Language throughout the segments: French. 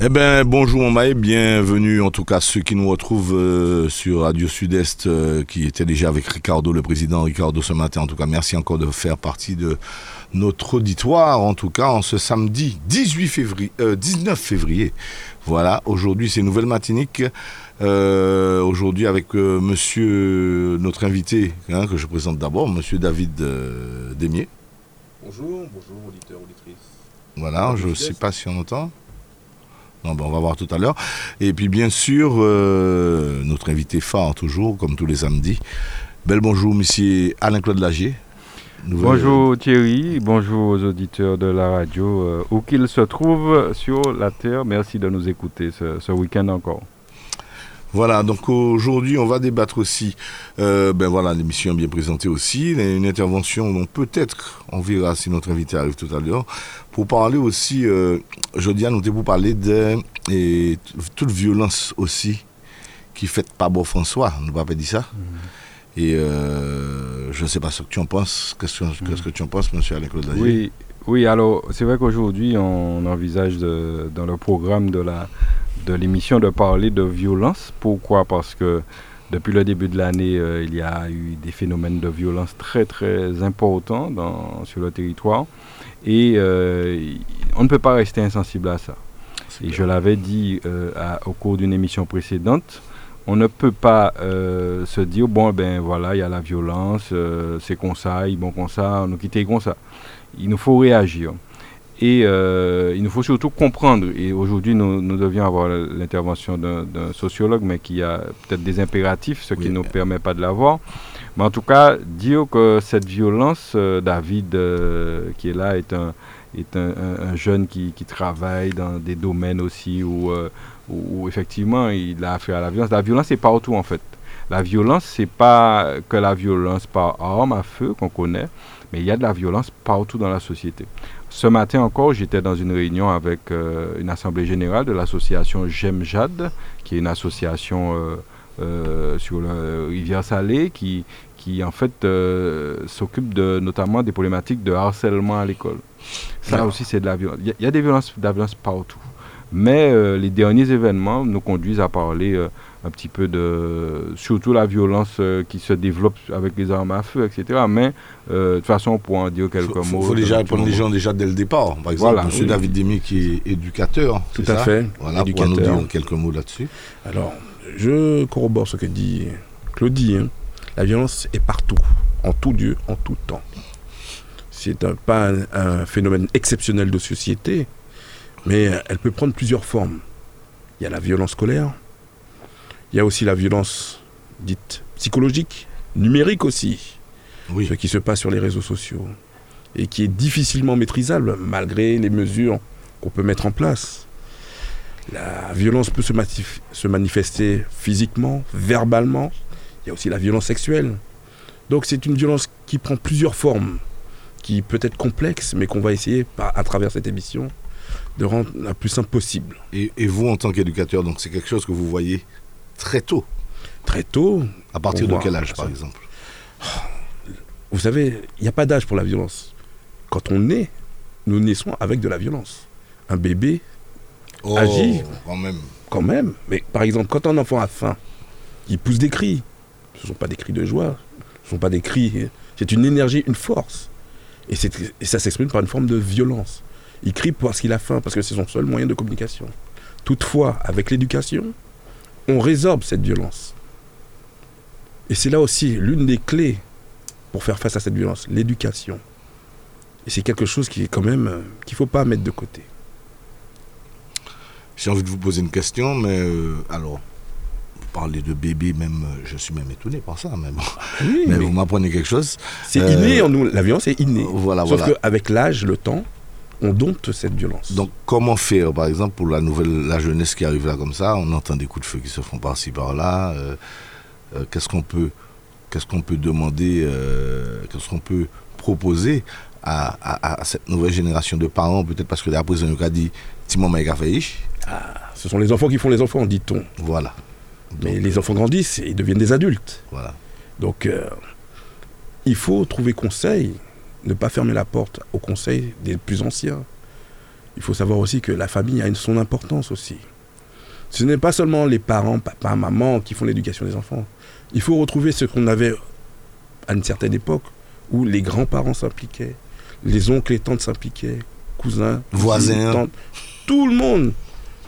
Eh bien, bonjour Maë, bienvenue en tout cas ceux qui nous retrouvent euh, sur Radio Sud-Est, euh, qui étaient déjà avec Ricardo, le président Ricardo ce matin. En tout cas, merci encore de faire partie de notre auditoire, en tout cas en ce samedi 18 février, 19 euh, février. Voilà, aujourd'hui c'est Nouvelle Matinique. aujourd'hui avec monsieur, notre invité, hein, que je présente d'abord, monsieur David Demier. Bonjour, bonjour auditeurs, auditrices. Voilà, je ne sais pas si on entend. Ben, on va voir tout à l'heure. Et puis bien sûr, euh, notre invité phare toujours, comme tous les samedis. Bel bonjour, monsieur Alain-Claude Lagier. Bonjour Thierry, bonjour aux auditeurs de la radio, euh, où qu'ils se trouvent sur la Terre. Merci de nous écouter ce week-end encore. Voilà, donc aujourd'hui, on va débattre aussi, euh, ben voilà, l'émission bien présentée aussi, une intervention dont peut-être, on verra si notre invité arrive tout à l'heure, pour parler aussi, euh, dis à noter pour parler de et, toute violence aussi qui fait pas beau François, ne pas dire ça. Mm-hmm. Et euh, je ne sais pas ce que tu en penses, qu'est-ce que, que tu en penses, monsieur Alain-Claude Oui, oui, alors c'est vrai qu'aujourd'hui, on envisage dans le programme de la de l'émission de parler de violence. Pourquoi? Parce que depuis le début de l'année, euh, il y a eu des phénomènes de violence très très importants dans, sur le territoire. Et euh, on ne peut pas rester insensible à ça. Et je l'avais dit euh, au cours d'une émission précédente, on ne peut pas se dire, bon, ben voilà, il y a la violence, c'est comme ça, ils vont comme ça, on nous quitter comme ça. Il nous faut réagir. Et euh, il nous faut surtout comprendre, et aujourd'hui nous, nous, devions avoir l'intervention d'un sociologue, mais qui a peut-être des impératifs, ce qui ne nous permet pas de l'avoir. Mais en tout cas, dire que cette violence, euh, David euh, qui est là, est un, est un, jeune qui, qui, travaille dans des domaines aussi où, où, effectivement il a affaire à la violence. La violence est partout en fait. La violence, c'est pas que la violence par arme à feu qu'on connaît, mais il y a de la violence partout dans la société. Ce matin encore, j'étais dans une réunion avec euh, une assemblée générale de l'association GEMJAD, qui est une association euh, euh, sur la rivière Salée, qui, qui en fait s'occupe de, notamment des problématiques de harcèlement à l'école. Ça aussi, c'est de la violence. Il y, a des violences, de la violence partout. Mais les derniers événements nous conduisent à parler un petit peu de surtout la violence euh, qui se développe avec les armes à feu, etc. Mais euh, de toute façon, pour en dire quelques mots. Il faut déjà répondre les gens déjà dès le départ. Par exemple, M. David Demi qui est éducateur. Tout à fait. Voilà, éducateur. pour nous dire quelques mots là-dessus. Alors, je corrobore ce que dit Claudie. Hein. La violence est partout, en tout lieu, en tout temps. C'est un, pas un phénomène exceptionnel de société, mais elle peut prendre plusieurs formes. Il y a la violence scolaire, il y a aussi la violence dite psychologique, numérique aussi. Oui. Ce qui se passe sur les réseaux sociaux. Et qui est difficilement maîtrisable malgré les mesures qu'on peut mettre en place. La violence peut se, se manifester physiquement, verbalement. Il y a aussi la violence sexuelle. Donc c'est une violence qui prend plusieurs formes, qui peut être complexe, mais qu'on va essayer, à travers cette émission, de rendre la plus simple possible. Et, et vous, en tant qu'éducateur, donc c'est quelque chose que vous voyez très tôt. Très tôt À partir de quel âge, par exemple? Vous savez, il n'y a pas d'âge pour la violence. Quand on naît, nous naissons avec de la violence. Un bébé oh, agit. Quand même. Quand même. Mais par exemple, quand un enfant a faim, il pousse des cris. Ce ne sont pas des cris de joie. Ce ne sont pas des cris. C'est une énergie, une force. Et, et ça s'exprime par une forme de violence. Il crie parce qu'il a faim, parce que c'est son seul moyen de communication. Toutefois, avec l'éducation, on résorbe cette violence. Et c'est là aussi l'une des clés pour faire face à cette violence, l'éducation. Et c'est quelque chose qui est quand même euh, qu'il ne faut pas mettre de côté. J'ai envie de vous poser une question, mais euh, alors, vous parlez de bébé, même, euh, je suis même étonné par ça, même. mais, vous m'apprenez quelque chose. C'est inné en nous, la violence est innée. Voilà, Sauf qu'avec l'âge, le temps, on dompte cette violence. Donc comment faire, par exemple, pour la nouvelle, la jeunesse qui arrive là comme ça, on entend des coups de feu qui se font par-ci par-là, euh, euh, qu'est-ce qu'on peut qu'est-ce qu'on peut demander, euh, qu'est-ce qu'on peut proposer à, cette nouvelle génération de parents, peut-être parce que la président a dit Timon ah, Ce sont les enfants qui font les enfants, dit-on. Voilà. Mais les enfants grandissent et ils deviennent des adultes. Voilà. Donc, il faut trouver conseil, ne pas fermer la porte au conseil des plus anciens. Il faut savoir aussi que la famille a son importance aussi. Ce n'est pas seulement les parents, papa, maman, qui font l'éducation des enfants. Il faut retrouver ce qu'on avait à une certaine époque, où les grands-parents s'impliquaient, les oncles et tantes s'impliquaient, cousins, voisins, tantes, tout le monde.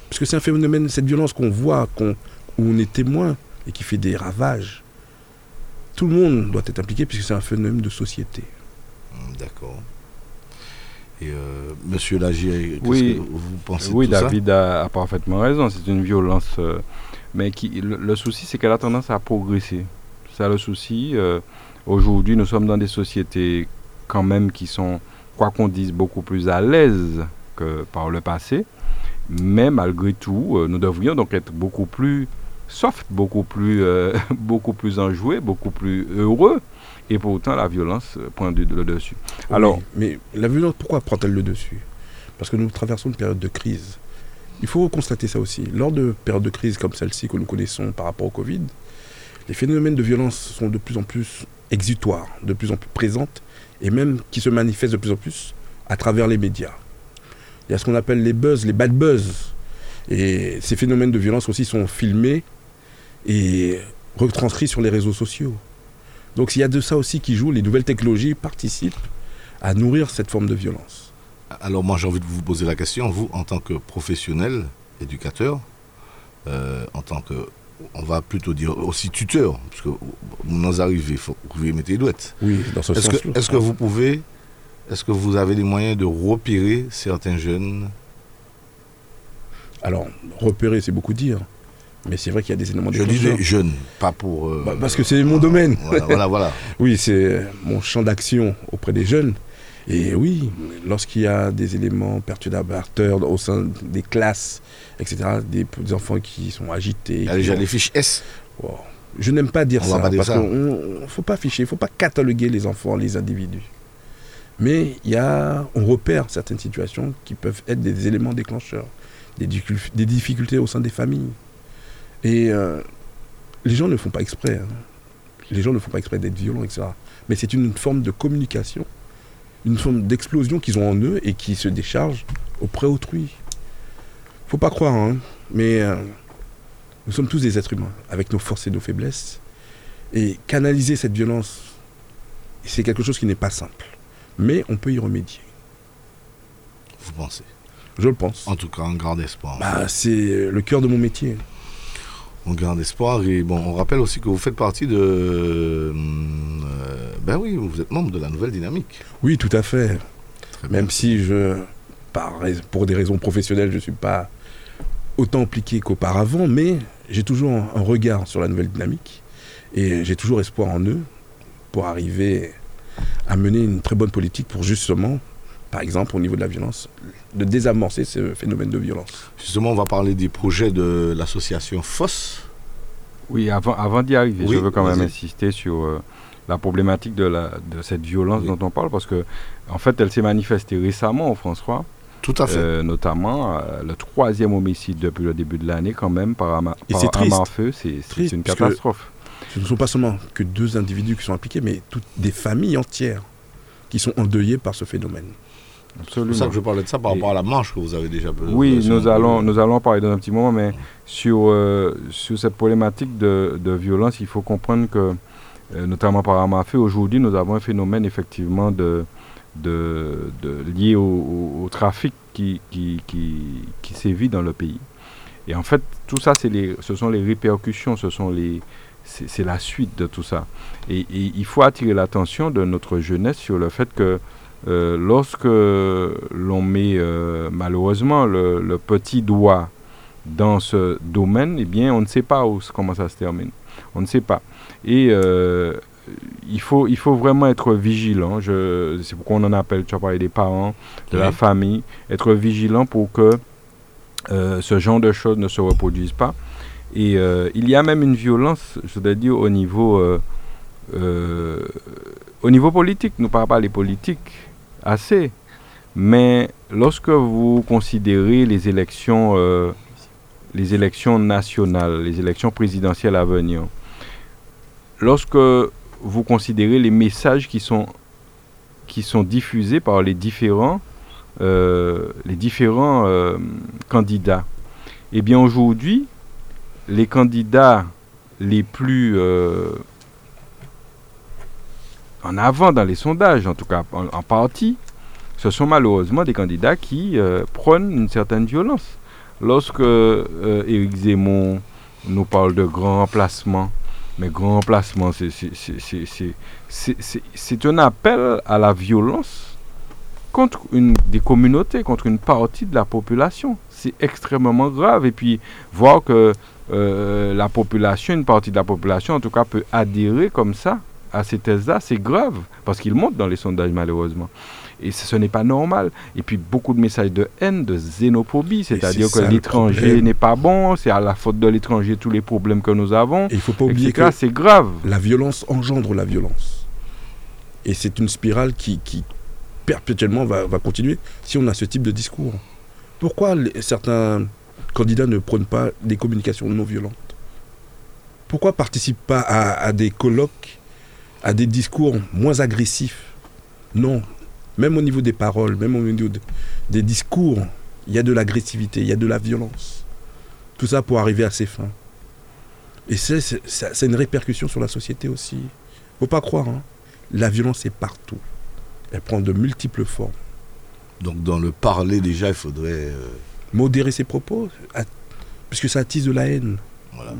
Parce que c'est un phénomène, cette violence qu'on voit, qu'on, où on est témoin et qui fait des ravages. Tout le monde doit être impliqué puisque c'est un phénomène de société. D'accord. Et euh, Monsieur Lagier, qu'est-ce que vous pensez Oui, de tout David a, parfaitement raison. C'est une violence, euh, mais qui, le, souci, c'est qu'elle a tendance à progresser. C'est le souci. Euh, aujourd'hui, nous sommes dans des sociétés quand même qui sont, quoi qu'on dise, beaucoup plus à l'aise que par le passé. Mais malgré tout, nous devrions donc être beaucoup plus soft, beaucoup plus, beaucoup plus enjoués, beaucoup plus heureux et pourtant, la violence prend le dessus. Alors, mais la violence, pourquoi prend-elle le dessus? Parce que nous traversons une période de crise. Il faut constater ça aussi. Lors de périodes de crise comme celle-ci que nous connaissons par rapport au Covid, les phénomènes de violence sont de plus en plus exutoires, de plus en plus présentes, et même qui se manifestent de plus en plus à travers les médias. Il y a ce qu'on appelle les buzz, les bad buzz. Et ces phénomènes de violence aussi sont filmés et retranscrits sur les réseaux sociaux. Donc il y a de ça aussi qui joue, les nouvelles technologies participent à nourrir cette forme de violence. Alors moi j'ai envie de vous poser la question, vous en tant que professionnel, éducateur, euh, en tant que, on va plutôt dire aussi tuteur, parce que vous arrivez, faut, vous pouvez mettre les douettes. Oui, dans ce sens-là. Est-ce que vous pouvez, est-ce que vous avez les moyens de repérer certains jeunes? Alors, repérer, c'est beaucoup dire. Mais c'est vrai qu'il y a des éléments Je disais jeune, pas pour. Euh, bah, parce que c'est mon domaine. Voilà, voilà. oui, c'est mon champ d'action auprès des jeunes. Et oui, lorsqu'il y a des éléments perturbateurs au sein des classes, etc., des, enfants qui sont agités. Il y a déjà les fiches S. Je n'aime pas dire ça, parce qu'il ne faut pas afficher, il ne faut pas cataloguer les enfants, les individus. Mais y a, on repère certaines situations qui peuvent être des éléments déclencheurs, des difficultés au sein des familles. Et euh, les gens ne font pas exprès. Hein. Les gens ne font pas exprès d'être violents, etc. Mais c'est une forme de communication, une forme d'explosion qu'ils ont en eux et qui se décharge auprès autrui. Faut pas croire, hein, mais euh, nous sommes tous des êtres humains, avec nos forces et nos faiblesses. Et canaliser cette violence, c'est quelque chose qui n'est pas simple. Mais on peut y remédier. Vous pensez? Je le pense. En tout cas, un grand espoir. Bah, c'est le cœur de mon métier on garde espoir. Et bon, on rappelle aussi que vous faites partie de. Euh, ben oui, vous êtes membre de la nouvelle dynamique. Oui, tout à fait. Même si je, pour des raisons professionnelles, je ne suis pas autant impliqué qu'auparavant, mais j'ai toujours un regard sur la nouvelle dynamique et j'ai toujours espoir en eux pour arriver à mener une très bonne politique pour justement, par exemple au niveau de la violence, de désamorcer ce phénomène de violence. Justement, on va parler des projets de l'association FOSS. Oui, avant, avant d'y arriver, je veux quand même insister sur euh, la problématique de, la, de cette violence dont on parle, parce que en fait, elle s'est manifestée récemment au François. Tout à fait. Euh, notamment euh, le troisième homicide depuis le début de l'année, quand même, par, ama Et c'est triste. feu, c'est une catastrophe. Ce ne sont pas seulement que deux individus qui sont impliqués, mais toutes des familles entières qui sont endeuillées par ce phénomène. C'est pour ça que je parlais de ça par rapport à la marche que vous avez déjà Oui, nous allons, nous allons parler dans un petit moment, mais sur, euh, sur cette problématique de, de, violence, il faut comprendre que, euh, notamment par Amafé, aujourd'hui, nous avons un phénomène effectivement de, de, de lié au, trafic qui, qui, qui, qui sévit dans le pays. Et en fait, tout ça, les, ce sont les répercussions, ce sont les, c'est la suite de tout ça. Et, et il faut attirer l'attention de notre jeunesse sur le fait que euh, lorsque l'on met euh, malheureusement le, petit doigt dans ce domaine, eh bien, on ne sait pas où, comment ça se termine. On ne sait pas. Et euh, il, faut, il faut vraiment être vigilant. C'est pourquoi on en appelle, tu as parlé des parents, de la famille, être vigilant pour que ce genre de choses ne se reproduisent pas. Et il y a même une violence, je dois dire, au niveau au niveau politique, nous ne parlons pas les politiques assez, mais lorsque vous considérez les élections, euh, les élections nationales, les élections présidentielles à venir, lorsque vous considérez les messages qui sont, qui sont diffusés par les différents, euh, les différents euh, candidats, eh bien aujourd'hui, les candidats les plus en avant dans les sondages, en tout cas en, partie, ce sont malheureusement des candidats qui euh, prônent une certaine violence. Lorsque euh, Éric Zemmour nous parle de grand remplacement, mais grand remplacement, c'est un appel à la violence contre une, des communautés, contre une partie de la population. C'est extrêmement grave. Et puis, voir que euh, la population, une partie de la population, en tout cas, peut adhérer comme ça à ces thèses-là, c'est grave, parce qu'ils montent dans les sondages, malheureusement. Et ce, ce n'est pas normal. Et puis, beaucoup de messages de haine, de xénophobie, c'est-à-dire c'est que l'étranger n'est pas bon, c'est à la faute de l'étranger tous les problèmes que nous avons, Et il ne faut pas oublier etc. que C'est grave. la violence engendre la violence. Et c'est une spirale qui, qui perpétuellement va, va continuer si on a ce type de discours. Pourquoi les- certains candidats ne prônent pas des communications non violentes? Pourquoi participent pas à, à des colloques, à des discours moins agressifs Non. Même au niveau des paroles, même au niveau de- des discours, il y a de l'agressivité, il y a de la violence. Tout ça pour arriver à ses fins. Et c'est une répercussion sur la société aussi. Faut pas croire. hein. La violence est partout. Elle prend de multiples formes. Donc dans le parler déjà, il faudrait... euh, Modérer ses propos, puisque ça attise de la haine. voilà.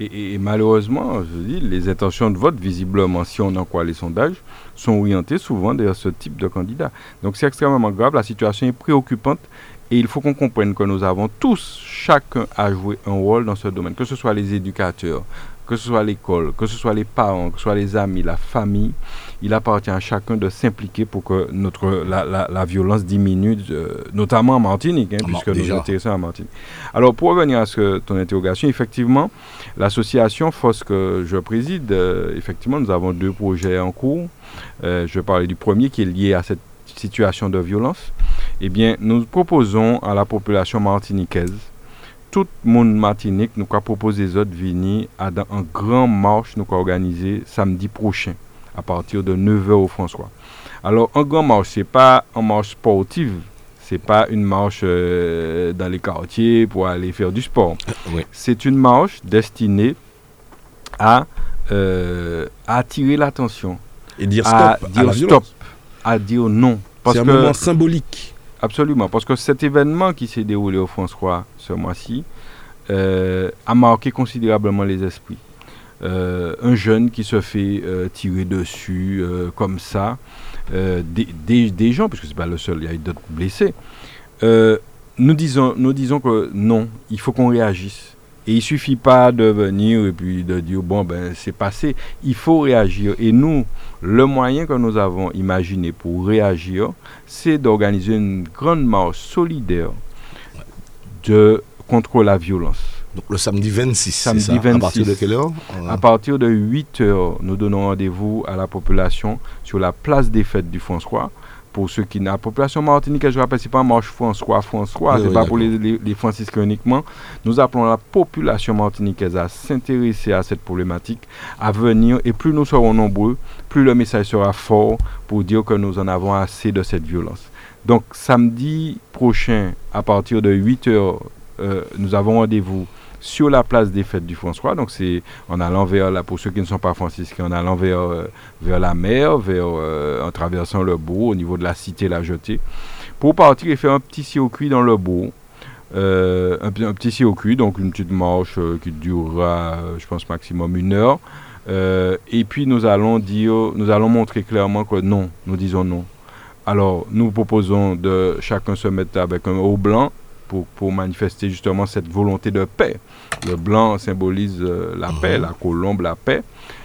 Et, malheureusement, je dis, les intentions de vote, visiblement, si on en croit les sondages, sont orientées souvent vers ce type de candidat. Donc c'est extrêmement grave, la situation est préoccupante et il faut qu'on comprenne que nous avons tous, chacun à jouer un rôle dans ce domaine, que ce soit les éducateurs, que ce soit l'école, que ce soit les parents, que ce soit les amis, la famille. Il appartient à chacun de s'impliquer pour que notre, la, la- la violence diminue, euh, notamment en Martinique, hein, Mar- puisque nous déjà. nous intéressons à Martinique. Alors pour revenir à ce, ton interrogation, effectivement, L'association FOS que je préside, euh, effectivement, nous avons deux projets en cours. Euh, je vais parler du premier qui est lié à cette situation de violence. Eh bien, nous proposons à la population martiniquaise, tout le monde Martinique, nous avons proposé des autres venir à un grand marche nous avons organisé samedi prochain à partir de 9h au François. Alors, un grand marche, ce n'est pas une marche sportive, ce n'est pas une marche euh, dans les quartiers pour aller faire du sport. Oui. C'est une marche destinée à, euh, à attirer l'attention, Et dire stop à, dire stop, à dire non. C'est un que, moment symbolique. absolument, parce que cet événement qui s'est déroulé au François ce mois-ci euh, a marqué considérablement les esprits. Euh, un jeune qui se fait euh, tirer dessus euh, comme ça, des, gens, puisque ce n'est pas le seul, il y a eu d'autres blessés. Nous, disons, nous disons que non, il faut qu'on réagisse. Et il suffit pas de venir et puis de dire bon ben c'est passé. Il faut réagir. Et nous, le moyen que nous avons imaginé pour réagir, c'est d'organiser une grande marche solidaire contre la violence. Donc le samedi 26, c'est Samedi ça À partir 26. de quelle heure À partir de 8 heures, nous donnons rendez-vous à la population sur la place des fêtes du François. Pour ceux qui n'ont la population martiniquaise, je rappelle, c'est pas marche François, François, Oui, c'est oui, pas pour d'accord. les, les, les franciscains uniquement. Nous appelons la population martiniquaise à s'intéresser à cette problématique, à venir, et plus nous serons nombreux, plus le message sera fort pour dire que nous en avons assez de cette violence. Donc samedi prochain, à partir de 8 heures, euh, nous avons rendez-vous sur la place des fêtes du François. Donc c'est en allant vers, la, pour ceux qui ne sont pas franciscains, en allant vers, euh, vers la mer, vers, euh, en traversant le bourg, au niveau de la cité La Jetée, pour partir et faire un petit circuit dans le bourg. Euh, un, un petit circuit, donc une petite marche qui durera, je pense, maximum une heure. Et puis nous allons dire, nous allons montrer clairement que non, nous disons non. Alors nous proposons de chacun se mettre avec un haut blanc pour, pour manifester justement cette volonté de paix. Le blanc symbolise euh, la paix, la colombe, la paix.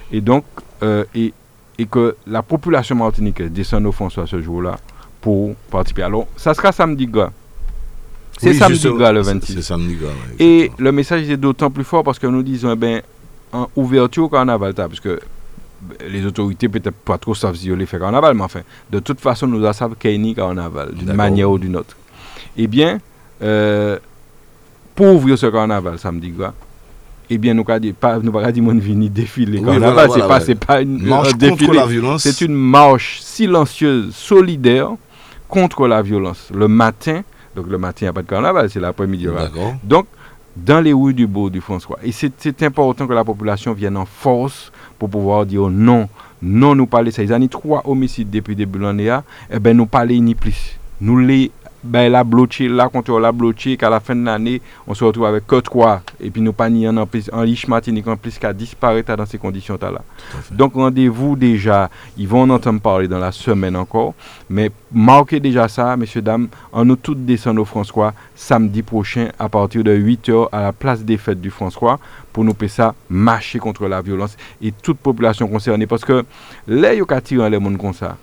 Et donc, euh, et, et que la population martiniquaise descende au François ce jour-là pour participer. Alors, ça sera samedi gras. C'est Oui, samedi gras le c'est- 26. C'est samedi gras, ouais, Et le message est d'autant plus fort parce que nous disons, eh ben, en ouverture au carnaval, parce que les autorités peut-être pas trop savent si on les fait carnaval, mais enfin, de toute façon, nous savons qu'il y a carnaval, d'une manière ou d'une autre. Eh bien, euh, pour ouvrir ce carnaval samedi, quoi, eh bien, nous ne nous pas dire mon vini défiler. carnaval, c'est pas, c'est pas une marche contre la violence. C'est une marche silencieuse, solidaire contre la violence. Le matin, donc le matin, il n'y a pas de carnaval, c'est l'après-midi. Donc, dans les rues du Beau du François. Et c'est important que la population vienne en force pour pouvoir dire non. Non, nous ça. Ils ont trois homicides depuis le début de l'année. Eh bien, nous parler ni plus. Nous les ben, la bloqué, quand on l'a bloqué, qu'à la fin de l'année, on se retrouve avec que trois, et puis nous pas ni en plus, en liche Martinique en plus qu'à disparaître dans ces conditions-là. Donc rendez-vous déjà, ils vont en entendre parler dans la semaine encore, mais marquez déjà ça, messieurs, dames, en nous toutes descendre au François, samedi prochain, à partir de 8h, à la place des fêtes du François, pour nous faire ça, marcher contre la violence, et toute population concernée, parce que là, il y a les monde comme ça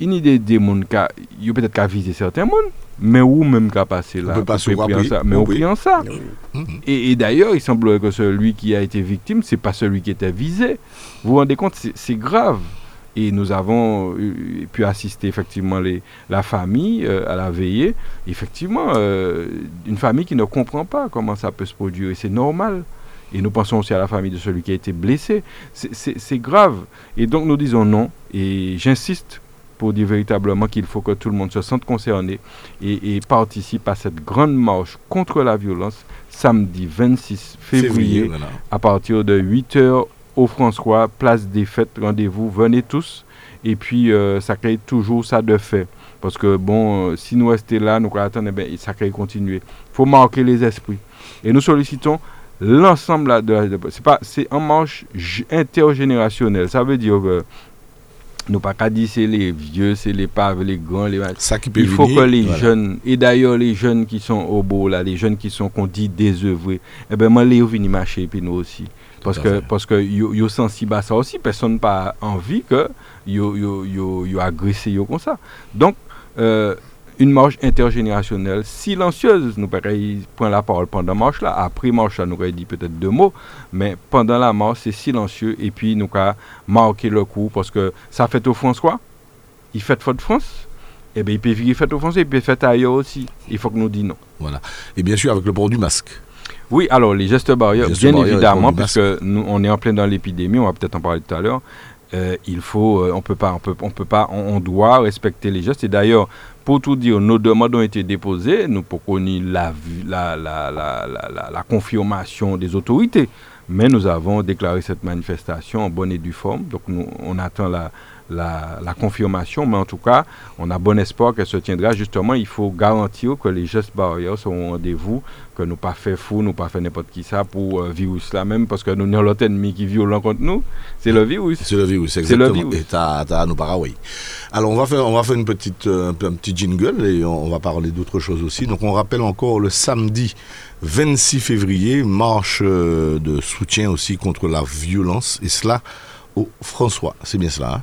une idée des monde qui peut-être qu'à viser certains mondes mais où même qu'à passer là pas ça mais on en ça. Et, d'ailleurs il semblerait que celui qui a été victime c'est pas celui qui était visé. Vous vous rendez compte c'est grave. Et nous avons euh, pu assister effectivement les, la famille euh, à la veillée. Effectivement euh, une famille qui ne comprend pas comment ça peut se produire. Et c'est normal. Et nous pensons aussi à la famille de celui qui a été blessé. C'est grave. Et donc nous disons non. Et j'insiste pour dire véritablement qu'il faut que tout le monde se sente concerné et, participe à cette grande marche contre la violence samedi 26 février, à partir de 8h au François, place des fêtes, rendez-vous, venez tous. Et puis, euh, ça crée toujours ça de fait. Parce que, bon, euh, si nous restons là, nous attendre, ben, ça crée continuer. Il faut marquer les esprits. Et nous sollicitons l'ensemble de, de c'est en marche intergénérationnelle ça veut dire que nous pas qu'à dire c'est les vieux, c'est les pauvres, les grands, les Ça qui peut Il faut que les jeunes, et d'ailleurs les jeunes qui sont au beau là, les jeunes qui sont qu'on dit désœuvrés, eh ben moi les venir marcher et puis nous aussi. Parce que, parce que yo, yo sensible à ça aussi, personne n'a pas envie que yo, yo, yo, yo agressé yo comme ça. Donc, euh, une marche intergénérationnelle silencieuse. Nous prendre la parole pendant la marche là. Après marche là, nous dit peut-être deux mots, mais pendant la marche, c'est silencieux et puis nous avons marqué le coup parce que ça fait au François, il fait faute France. Et eh bien, il peut vivre fait au Français, il peut faire ailleurs aussi. Il faut que nous disions non. Voilà. Et bien sûr, avec le port du masque. Oui, alors les gestes barrières, bien évidemment, parce que nous, on est en plein dans l'épidémie, on va peut-être en parler tout à l'heure. Euh, il faut, euh, on peut pas, on peut, on peut pas, on, doit respecter les gestes. Et d'ailleurs, pour tout dire, nos demandes ont été déposées, nous connaître la, la, la, la, la confirmation des autorités. Mais nous avons déclaré cette manifestation en bonne et due forme. Donc nous, on attend la, la, confirmation, mais en tout cas, on a bon espoir qu'elle se tiendra. Justement, il faut garantir que les gestes barrières seront au rendez-vous, que nous pas fait fou, nous pas fait n'importe qui ça pour euh, virus là même, parce que nous avons l'autre ennemi qui est violent contre nous, c'est le virus. C'est le virus, exactement. Le virus. Et t'as, nous oui. Alors on va faire, on va faire une petite, euh, un, petit jingle et on, va parler d'autres choses aussi. Donc on rappelle encore le samedi 26 février, marche euh, de soutien aussi contre la violence, et cela au François. C'est bien cela, hein?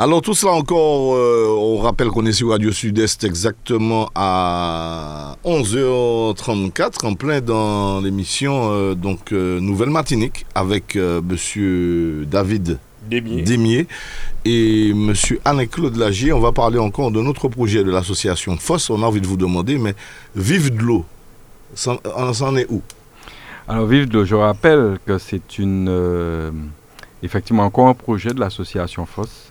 Alors tout cela encore, euh, on rappelle qu'on est sur Radio Sud-Est exactement à 11h34, en plein dans l'émission euh, donc euh, Nouvelle Matinique avec Monsieur David Demier. et Monsieur Anne-Claude Lagier. On va parler encore de notre projet de l'association FOSS. On a envie de vous demander, mais Vive de l'eau, on s'en est où? Alors Vive de l'eau, je rappelle que c'est une effectivement encore un projet de l'association FOSS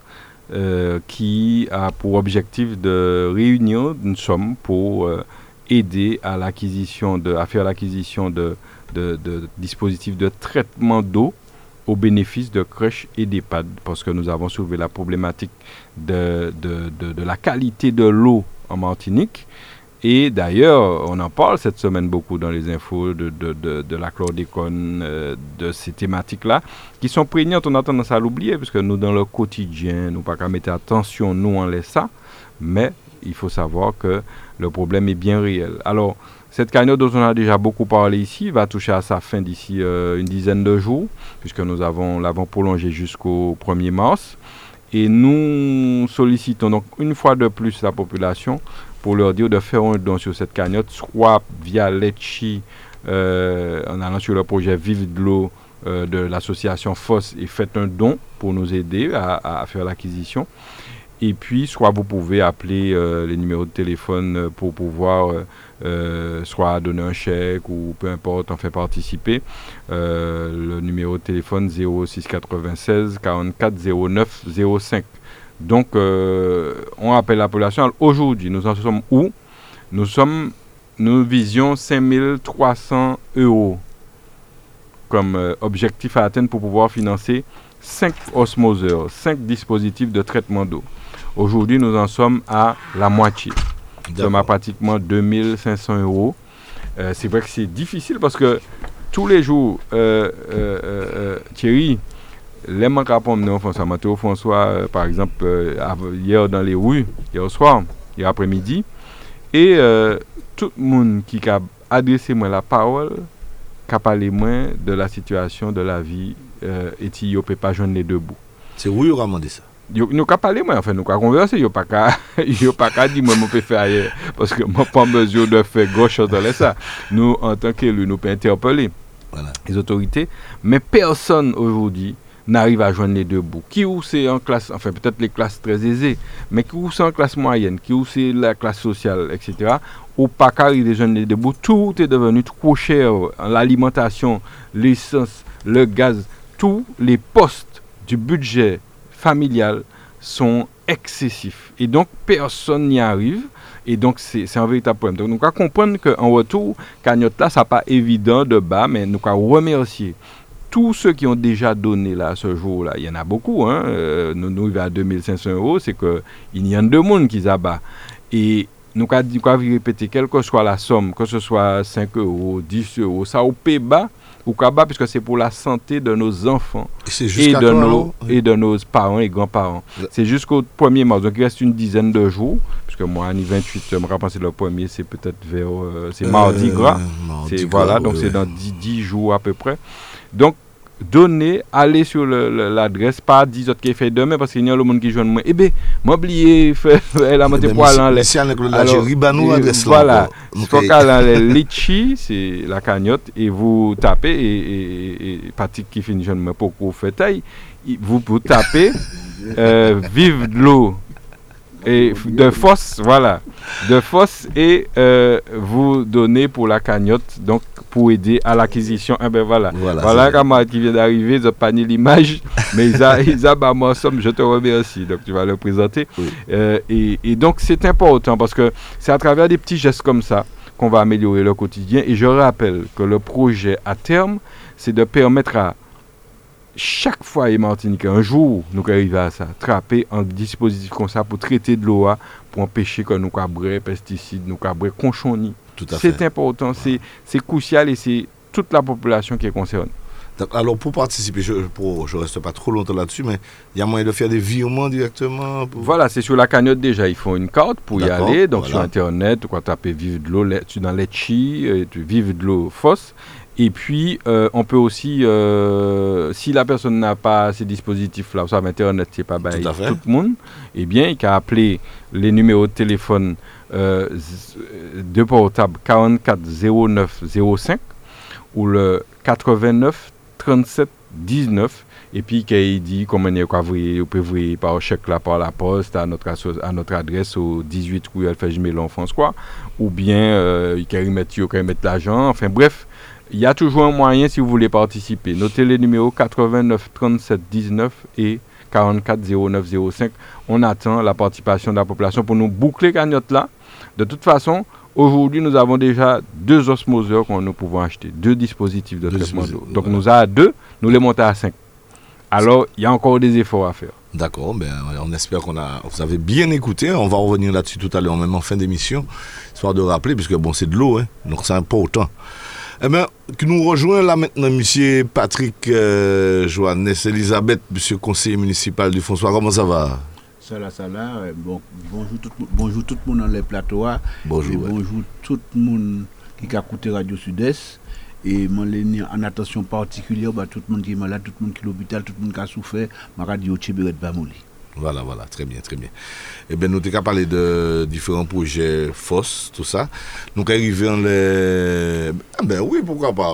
euh, qui a pour objectif de réunir une somme pour euh, aider à l'acquisition de, à faire l'acquisition de, de, dispositifs de traitement d'eau au bénéfice de crèches et d'EHPAD, parce que nous avons soulevé la problématique de, de la qualité de l'eau en Martinique et d'ailleurs, on en parle cette semaine beaucoup dans les infos de, de, de, de euh, de ces thématiques-là, qui sont prégnantes, on a tendance à l'oublier, parce que nous, dans le quotidien, nous pas qu'à mettre attention, nous, on laisse ça. Mais il faut savoir que le problème est bien réel. Alors, cette cagnotte dont on a déjà beaucoup parlé ici va toucher à sa fin d'ici euh, une dizaine de jours, puisque nous avons l'avons prolongée jusqu'au 1er mars. Et nous sollicitons donc une fois de plus la population pour leur dire de faire un don sur cette cagnotte, soit via Letchi, euh, en allant sur le projet Vive de l'eau euh, de l'association FOSS et faites un don pour nous aider à, faire l'acquisition. Et puis, soit vous pouvez appeler euh, les numéros de téléphone pour pouvoir soit donner un chèque ou peu importe, en faire participer. le numéro de téléphone 0696 44 09 05. Donc, on appelle la population. Aujourd'hui, nous en sommes où? Nous sommes, nous visions 5300 euros comme euh, objectif à atteindre pour pouvoir financer 5 osmoseurs, 5 dispositifs de traitement d'eau. Aujourd'hui, nous en sommes à la moitié. Nous sommes à pratiquement 2500 euros. Euh, c'est vrai que c'est difficile parce que tous les jours, euh, Thierry, les manques à François Mathéo François, par exemple, hier dans les rues, hier soir, hier après-midi, et tout le monde qui a adressé moi la parole, qu'à parler moins de la situation de la vie euh, et si ne peut pas joindre les deux bouts. C'est où il a demandé ça? Nous qu'à parler moi enfin nous yo pas qu'à yo pas dire moi je peux faire ailleurs parce que moi pas besoin de faire chose dans ça. Nous en tant qu'élus nous peut interpeller les autorités mais personne aujourd'hui n'arrive à joindre les deux bouts. Qui ou c'est en classe, enfin peut-être les classes très aisées, mais qui ou c'est en classe moyenne, qui ou c'est la classe sociale, etc ou pas carré des jeunes debout, tout est devenu trop cher. L'alimentation, l'essence, le gaz, tous les postes du budget familial sont excessifs. Et donc, personne n'y arrive. Et donc, c'est un véritable problème. Donc, nous devons comprendre qu'en retour, cagnotte là, ça pas évident de bas, mais nous devons remercier tous ceux qui ont déjà donné là ce jour-là. Il y en a beaucoup. Hein? Euh, nous, nous, à 2500 euros, c'est qu'il y a deux monde qui s'abat. Et nous avons répéter, quelle que soit la somme, que ce soit 5 euros, 10 euros, ça au pays bas, ou bas, puisque c'est pour la santé de nos enfants et, de, nos, et de nos parents et grands-parents. C'est jusqu'au 1er mars, donc il reste une dizaine de jours, puisque moi, en 28, je me rappelle, c'est le premier, c'est peut-être vers, euh, c'est mardi gras. voilà, donc c'est dans 10, 10 jours à peu près. Donc, donner, aller sur l'adresse, pas 10 autres qui fait demain parce qu'il y a le monde qui joue moi. Eh bien, m'oublier, faire la moitié poil en l'air. Alors, adresse Voilà. faut qu'à litchi, c'est la cagnotte, et vous tapez, et, et, Patrick qui finit jeune, mais pourquoi vous faites vous, vous tapez, euh, vive l'eau et de force, voilà, de force et euh, vous donnez pour la cagnotte, donc pour aider à l'acquisition. Eh ben voilà, voilà, voilà Kamad qui vient d'arriver, je pas l'image, mais Isa, Isa somme, je te remercie, donc tu vas le présenter. Euh, et, et donc c'est important parce que c'est à travers des petits gestes comme ça qu'on va améliorer le quotidien. Et je rappelle que le projet à terme, c'est de permettre à chaque fois, et Martinique, un jour, nous arrivons à ça, trapper un dispositif comme ça pour traiter de l'eau, pour empêcher que nous des pesticides, nous des conchonnis. C'est important, c'est crucial et c'est toute la population qui est concernée. Alors pour participer, je ne reste pas trop longtemps là-dessus, mais il y a moyen de faire des virements directement Voilà, c'est sur la cagnotte déjà, il faut une carte pour y aller. Donc sur Internet, tu taper Vive de l'eau, tu dans Letchi, Vive de l'eau Fosse. Et puis, euh, on peut aussi, euh, si la personne n'a pas ces dispositifs-là, sur Internet, c'est pas tout, tout, le monde, eh bien, il a appelé les numéros de téléphone euh, de portable 44 09 05 ou le 89 37 19 et puis qu'il dit comment on peut vous par chèque là par la poste à notre, à notre adresse au 18 rue Alpha Mélon François ou bien il peut mettre l'argent enfin bref il y a toujours un moyen si vous voulez participer. Notez les numéros 89 37 19 et 44 09 05. On attend la participation de la population pour nous boucler cagnotte là. De toute façon, aujourd'hui, nous avons déjà deux osmoseurs que nous pouvons acheter, deux dispositifs de traitement d'eau. Donc nous avons deux, nous les montons à cinq. Alors, il y a encore des efforts à faire. D'accord, ben, on espère qu'on a, vous avez bien écouté. On va revenir là-dessus tout à l'heure, même en fin d'émission, histoire de rappeler, puisque bon, c'est de l'eau, hein, donc c'est important. Eh bien, qui nous rejoint là maintenant, monsieur Patrick euh, Joannès Elisabeth, monsieur conseiller municipal du François. Comment ça va? Ça là, ça là. Bon, bonjour tout, bonjour tout le monde dans les plateaux. ah. Bonjour, Et bonjour tout le monde qui a écouté Radio Sud-Est. Et moi, en attention particulière, bah, tout le monde qui est malade, tout le monde qui est à l'hôpital, tout le monde qui a souffert, ma radio Tchéberet Bamouli. Voilà, voilà, très bien, très bien. Eh bien, nous avons parlé de différents projets FOSS, tout ça. Nous arrivons les... Ah ben oui, pourquoi pas.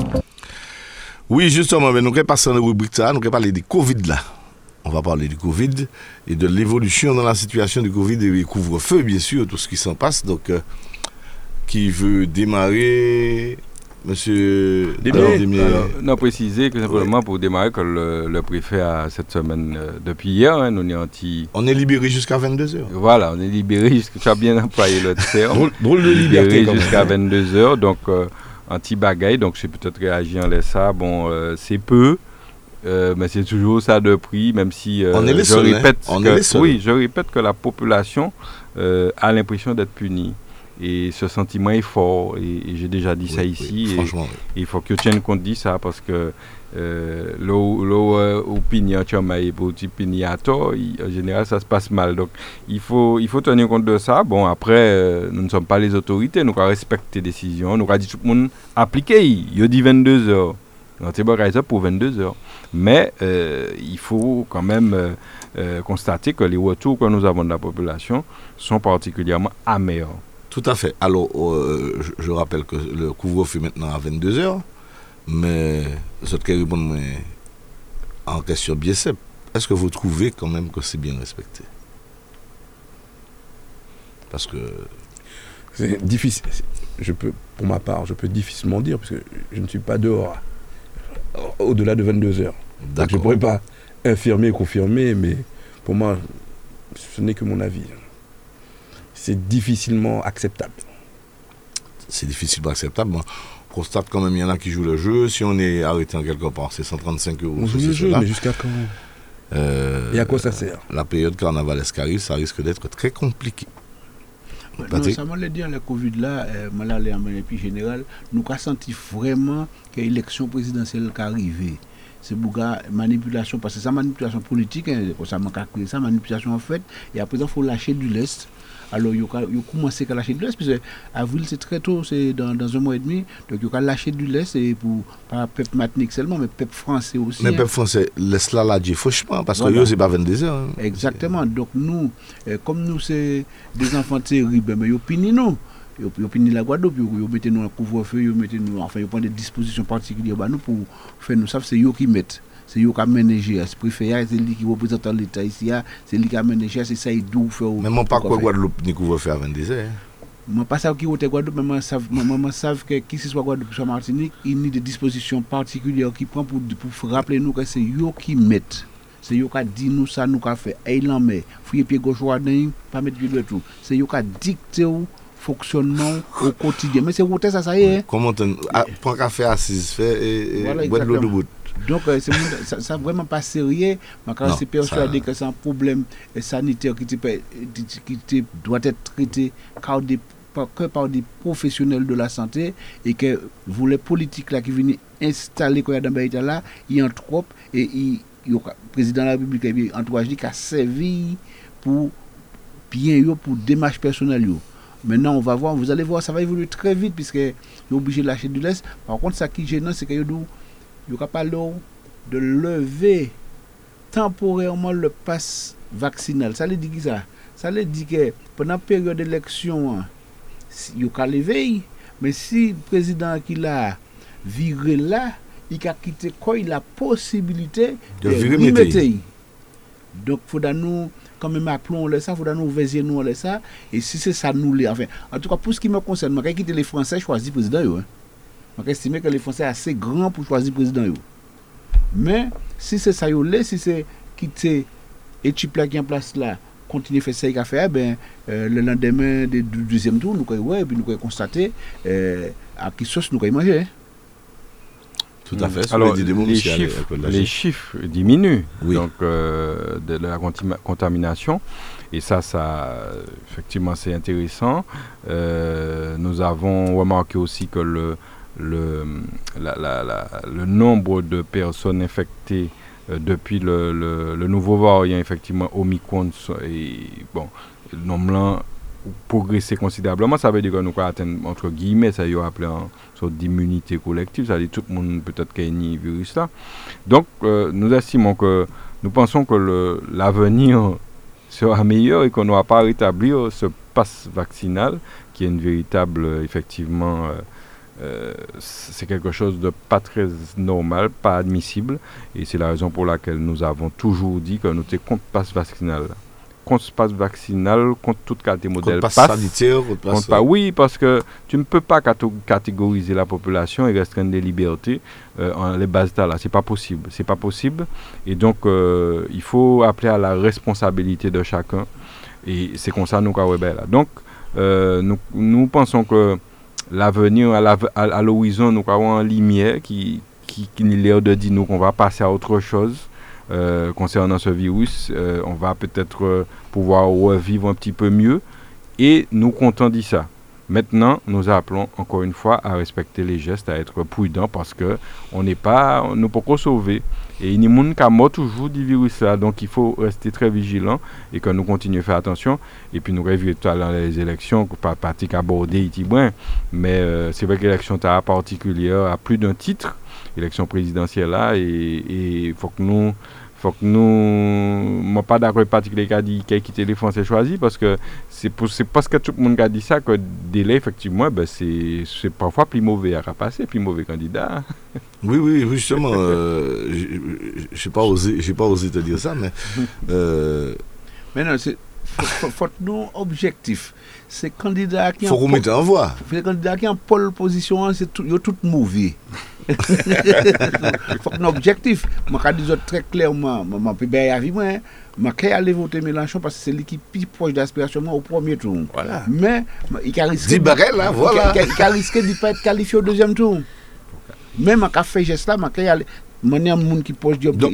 Oui, justement, mais nous allons passer dans la rubrique ça, nous allons parler du Covid là. On va parler du Covid et de l'évolution dans la situation du Covid et du couvre-feu, bien sûr, tout ce qui s'en passe. Donc, euh, qui veut démarrer Monsieur Desmier. Alors, non, préciser que simplement pour démarrer que le, le préfet a cette semaine, euh, depuis hier, hein, nous est anti. On est libéré jusqu'à 22h. Voilà, on est libéré jusqu'à. Tu as bien employé le terme. Drôle, de liberté libéré jusqu'à 22h, donc euh, anti-bagaille, donc j'ai peut-être réagi en laissant ça. Bon, euh, c'est peu, euh, mais c'est toujours ça de prix, même si euh, On est les je seuls, hein. répète On que, est les seuls. oui, je répète que la population a l'impression d'être punie. Et ce sentiment est fort, et, et j'ai déjà dit ça ici. oui, franchement, il faut que tu tiennes compte de ça parce que euh, l'eau, euh, en général ça se passe mal. Donc il faut il faut tenir compte de ça. Bon après euh, nous ne sommes pas les autorités. Nous avons respecter les décisions. Nous avons dit tout le monde appliquer. Il dit 22 heures. On pour 22 heures. Mais euh, il faut quand même constater que les retours que nous avons de la population sont particulièrement amers Tout à fait. Alors, euh, je, je rappelle que le couvre-feu est maintenant à 22h, mais ce qui répond en question bien simple. Est-ce que vous trouvez quand même que c'est bien respecté? Parce que C'est difficile. Je peux, pour ma part, je peux difficilement dire, parce que je ne suis pas dehors au-delà de 22 heures. Donc je ne pourrais pas infirmer, confirmer, mais pour moi, ce n'est que mon avis. C'est difficilement acceptable. C'est difficilement acceptable. Moi, on constate quand même il y en a qui jouent le jeu. Si on est arrêté en quelque part, c'est 135 euros. On joue le jeu, mais jusqu'à quand Euh, Et à quoi ça sert La période carnavalesque arrive, ça risque d'être très compliqué. Non, Patrick ça m'a l'air dire, le Covid là, euh, les en plus général, nous avons senti vraiment que l'élection présidentielle qui arrivée. C'est pour la manipulation, parce que c'est manipulation politique, hein, ça m'a créé ça, manipulation en fait, et à présent, il faut lâcher du lest. Alors, il a commencé à lâcher du lest, parce que avril, c'est très tôt, c'est dans, dans un mois et demi, donc il a lâché du lest, et pour, pas peuple matinique seulement, mais peuple français aussi. Mais hein. peuple français, laisse-la là, dire fauchement, parce que Voilà. yo, c'est pas 22 heures. hein. Exactement. Donc nous, euh, comme nous, c'est des enfants terribles, mais ils punissent nous. Ils punissent la Guadeloupe, ils mettent nous en couvre-feu, ils mettent nous, enfin, ils prennent des dispositions particulières bah, nous, pour faire nous savent, c'est eux qui mettent. C'est eux qui aménagent. C'est préfet, c'est lui qui représente l'État ici, c'est lui qui aménage, c'est ça, il doit faire. Mais moi, pas quoi faire. Guadeloupe ni couvre-feu à 22 heures. hein. Moi, pas ça qui est Guadeloupe, mais moi, savent- que qui ce soit Guadeloupe, soit Martinique, il y a des dispositions particulières qui prend pour, pour rappeler nous que c'est eux qui mettent. C'est eux qui dit nous ça, nous qui fait. Et il en met. Fouiller pied gauche pas mettre pied droit tout. C'est eux qui dicté fonctionnement au quotidien. Mais c'est ça, ça y est. Comment on ah, prend café assise, fait et, de l'eau de bout. Donc, euh, ça, ça vraiment pas sérieux. Mais quand c'est persuadé ça- que c'est un problème sanitaire qui, te peut- qui te- doit être traité par des, par- que par des professionnels de la santé et que vous, les politiques là, qui viennent installer quoi dans le là, il y a trop et il, il y a- le président de la République et entourage qui a servi pour bien pour démarche personnelle. Maintenant, on va voir, vous allez voir, ça va évoluer très vite puisque est obligé de lâcher du lest. Par contre, ça qui est gênant, c'est que yo il y aura pas de lever temporairement le pass vaccinal. Ça veut dire qui ça? Ça veut dire que pendant la période d'élection, il y aura l'éveil, mais si le président qui l'a viré là, il a Il a la possibilité De remettre. Météi. Donc, il nous, quand même, appelons le ça, il nous veiller nous le ça. Et si c'est ça, nous. Enfin, en tout cas, pour ce qui me concerne, moi, quand quitter les Français, choisir le président. yo, Hein. Donc, estimer que les Français sont assez grands pour choisir le président. yo. Mais, si c'est ça, si c'est quitter l'équipe qui est en place là, continuer à faire ça qu'il fait, ben, euh, le lendemain du deuxième tour, nous avons ouais, puis nous constaté euh, à qui sauce nous avons mangé. Tout à fait. Alors, des mots, les, chiffres, les chiffres diminuent Oui. donc, euh, de la contamination. Et ça, ça effectivement, c'est intéressant. Euh, nous avons remarqué aussi que le, le, le nombre de personnes infectées euh, depuis le, nouveau variant, effectivement, Omicron, et, bon, le nombre là progressé considérablement. Ça veut dire que nous avons atteint, entre guillemets, ça y a appelé en sorte d'immunité collective, ça veut dire tout le monde peut-être qu'il y a virus là. Donc, euh, nous estimons que, nous pensons que l'avenir sera meilleur et qu'on n'aura pas à rétablir ce passe vaccinal qui est une véritable, effectivement, euh, euh, c'est quelque chose de pas très normal, pas admissible. Et c'est la raison pour laquelle nous avons toujours dit que nous étions contre passe vaccinal. Contre passe vaccinal, contre toute qualité Contre modèle passe sanitaire, contre passe- pas. Oui, parce que tu ne peux pas catégoriser la population et restreindre les libertés euh, en les bases là. C'est pas possible. C'est pas possible. Et donc, euh, il faut appeler à la responsabilité de chacun. Et c'est comme ça nous. Donc, euh, nous, nous pensons que l'avenir, à l'horizon, nous avons une lumière qui, qui, qui nous l'air de dire nous qu'on va passer à autre chose euh, concernant ce virus. Euh, on va peut-être euh, pouvoir revivre un petit peu mieux. Et nous comptons dit ça. Maintenant, nous appelons encore une fois à respecter les gestes, à être prudents parce que on n'est pas, peut pas sauver. Et il y a des gens qui mort toujours du virus là, donc il faut rester très vigilant et que nous continuions à faire attention. Et puis nous réveillons tout à l'heure les élections, pas parti bien, mais euh, c'est vrai que l'élection particulière à plus d'un titre, élection présidentielle là, et il faut que nous faut que nous moi pas d'accord particulier qui a dit qui a quitté les Français choisis parce que c'est pour- c'est parce que tout le monde a dit ça que délai effectivement ben c'est c'est parfois plus mauvais à passer plus mauvais candidat Oui, oui, justement, euh, j'ai- pas osé, j'ai pas osé te dire ça, mais euh, Maintenant, c'est faut, faut, nous objectif. Ces candidats qui faut mette en voie. Les candidats qui en pole position, c'est tout, ils sont tous mauvais. Je peux bien avis moi, je vais aller voter Mélenchon parce que c'est lui qui est plus proche d'aspiration moi, au premier tour. Voilà. Mais il a risqué. Dis Barrel, là, voilà. Il a- il a risqué de ne pas être qualifié au deuxième tour. Même quand fait geste là, je vais aller. Je suis un monde qui proche du Donc,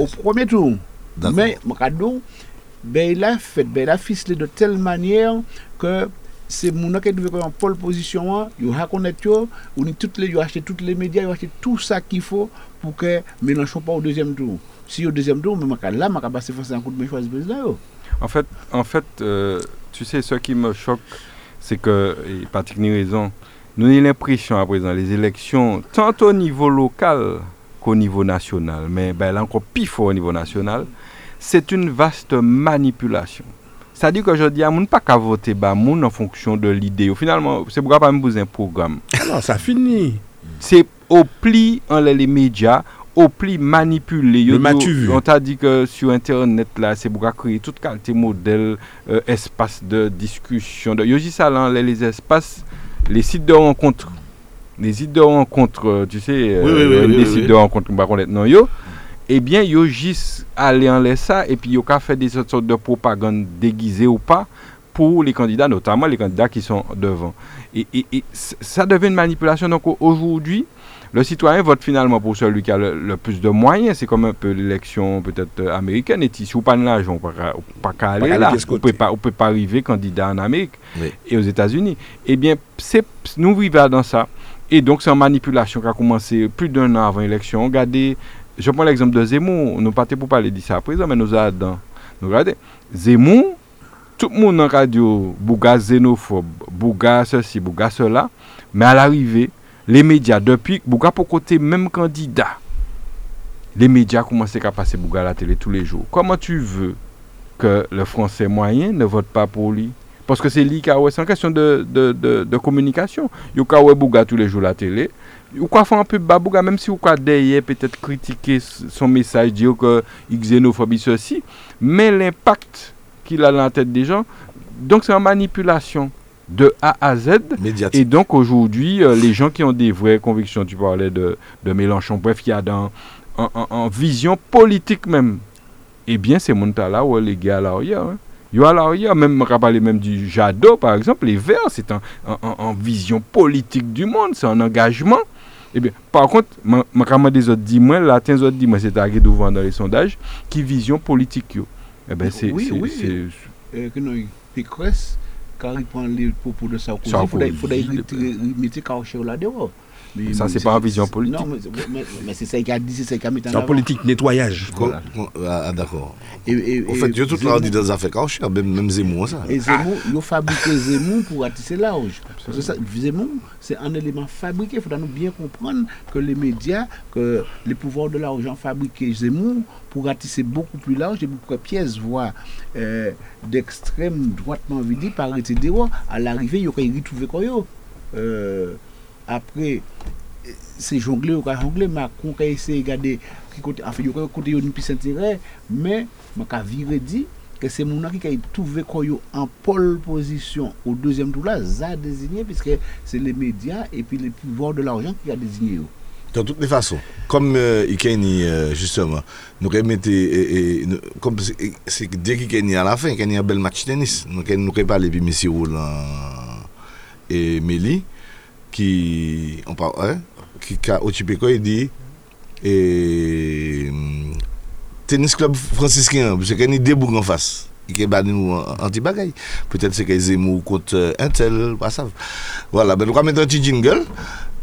ou premier tour. D'accord. Mais Mokado, ben, il a fait, ben, il a ficelé de telle manière que c'est mon qui devait en pole position, hein. il a connaître yo, on toutes les, acheté tous les médias, il a acheté tout ça qu'il faut pour que Mélenchon pas au deuxième tour. Si au deuxième tour, Mokado là, Mokado passer face à un coup de choisi président. En fait, en fait euh, tu sais, ce qui me choque, c'est que, et Patrick a raison, nous avons l'impression à présent, les élections, tant au niveau local qu'au niveau national, mais ben, là encore fort au niveau national, c'est une vaste manipulation. C'est-à-dire que je dis à moun pas qu'à voter bah moun en fonction de l'idée. Finalement, c'est pourquoi pas me poser un programme. Non, ça finit. c'est au pli en les, les médias, au pli manipulé. Yo Le m'as-tu vu? On t'a dit que sur Internet, là, c'est pour créer toute qualité modèle, euh, espace de discussion. De, yo dit ça, là, les, les espaces, les sites de rencontre. Les sites de rencontre, euh, tu sais, euh, Oui, oui, oui, les sites de rencontre, bah, connaître, non, yo? Bien, yo juste aller en laisse ça, et puis yo ka fait des sortes de propagande déguisée ou pas pour les candidats, notamment les candidats qui sont devant. Et, et- et c- ça devient une manipulation. Donc au- aujourd'hui, le citoyen vote finalement pour celui qui a le, le plus de moyens. C'est comme un peu l'élection peut-être euh, américaine. Et si vous pas de l'argent, on pas qu'à aller là. de On peut pas, on peut pas arriver candidat en Amérique Oui. et aux États-Unis. Eh bien, c'est- nous vivons dans ça. Et donc, c'est une manipulation qui a commencé plus d'un an avant l'élection. Regardez, je prends l'exemple de Zemmour. Nous partons pour parler de ça à présent, mais nous avons Nous regardez, Zemmour, tout le monde en radio, Bouga xénophobe, Bouga ceci, Bouga cela, mais à l'arrivée, les médias, depuis Bouga pour côté même candidat, les médias commencent à passer Bouga à la télé tous les jours. Comment tu veux que le français moyen ne vote pas pour lui? Parce que c'est lui qui a c'est une question de communication. Il y a Bouga tous les jours à la télé. Ou quoi faire un peu bas Bouga, même si ou quoi derrière peut-être critiquer son message, dire que il xénophobie ceci, mais l'impact qu'il a dans la tête des gens, donc c'est une manipulation de A à Z. Médiatique. Et donc aujourd'hui, euh, les gens qui ont des vraies convictions, tu parlais de, de Mélenchon, bref, qui a dans, en, en- en vision politique même, ebyen se moun ta la ou le ge a la ou ya. Yo a la ou ya, mèm mèm parler même du Jadot, par exemple, les Verts, c'est en, en, en, vision politique du monde, c'est un engagement. Eh bien, par contre, je des autres dit moi, la autres dit moi, c'est arrivé devant dans les sondages, qui vision politique yo. Eh ben, c'est. Oui, oui. C'est. Euh, que non, Pécresse, quand il prend les propos de Sarkozy, il faudrait, faudrait mettre Karcher là-dedans. Mais ça, c'est pas en vision politique. Non, mais, mais, c'est ça qui a dit, c'est ça qui a mis en avant. Politique, nettoyage. Voilà. Ah, d'accord. En fait, je tout le dit dans les affaires Karcher, même, même Zemmour, ça. Et Zemmour, ils ont fabriqué Zemmour pour attiser l'âge. Parce que ça, Zemmour, c'est un élément fabriqué. Il faudra nous bien comprendre que les médias, que les pouvoirs de l'argent fabriqué Zemmour pour ratisser beaucoup plus large et beaucoup de pièces, voire euh, d'extrême droitement vidé par arrêter des À l'arrivée, il y aurait retrouvé quoi euh, Après, c'est jongler ou pas jongler, Macron a essayé de enfin, y aurait côté une plus intérêt, mais je viré dit que c'est mon qui a trouvé quoi en pole position au deuxième tour là, ça désigné, puisque c'est les médias et puis les pouvoirs de l'argent qui a désigné. De toutes les façons, comme euh, euh, justement, nous remettons, comme c'est dès a à la fin, y a un bel match tennis, nous nous parlé de M. Roland et Mélie, qui, on parle, hein, qui a quoi, il dit, et, tennis club franciscain, y a des boucs en face. Il y a des anti-bagailles. Peut-être c'est qu'ils Zemmour contre un tel, pas ça. Voilà, ben nous allons mettre un petit jingle.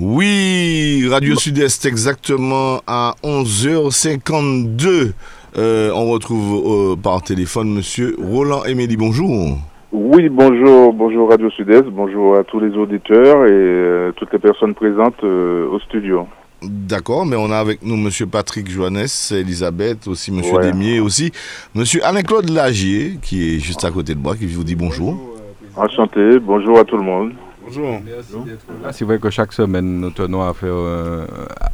Oui, Radio Sud-Est exactement à 11h52. Euh, on retrouve euh, par téléphone Monsieur Roland Emélie. Bonjour. Oui, bonjour, bonjour Radio Sud-Est, bonjour à tous les auditeurs et euh, toutes les personnes présentes au studio. D'accord, mais on a avec nous Monsieur Patrick Joannes, Elisabeth, aussi Monsieur Demier, aussi Monsieur Alain-Claude Lagier, qui est juste à côté de moi, qui vous dit bonjour. Enchanté, bonjour à tout le monde. Bonjour. C'est vrai que chaque semaine, nous tenons à faire euh,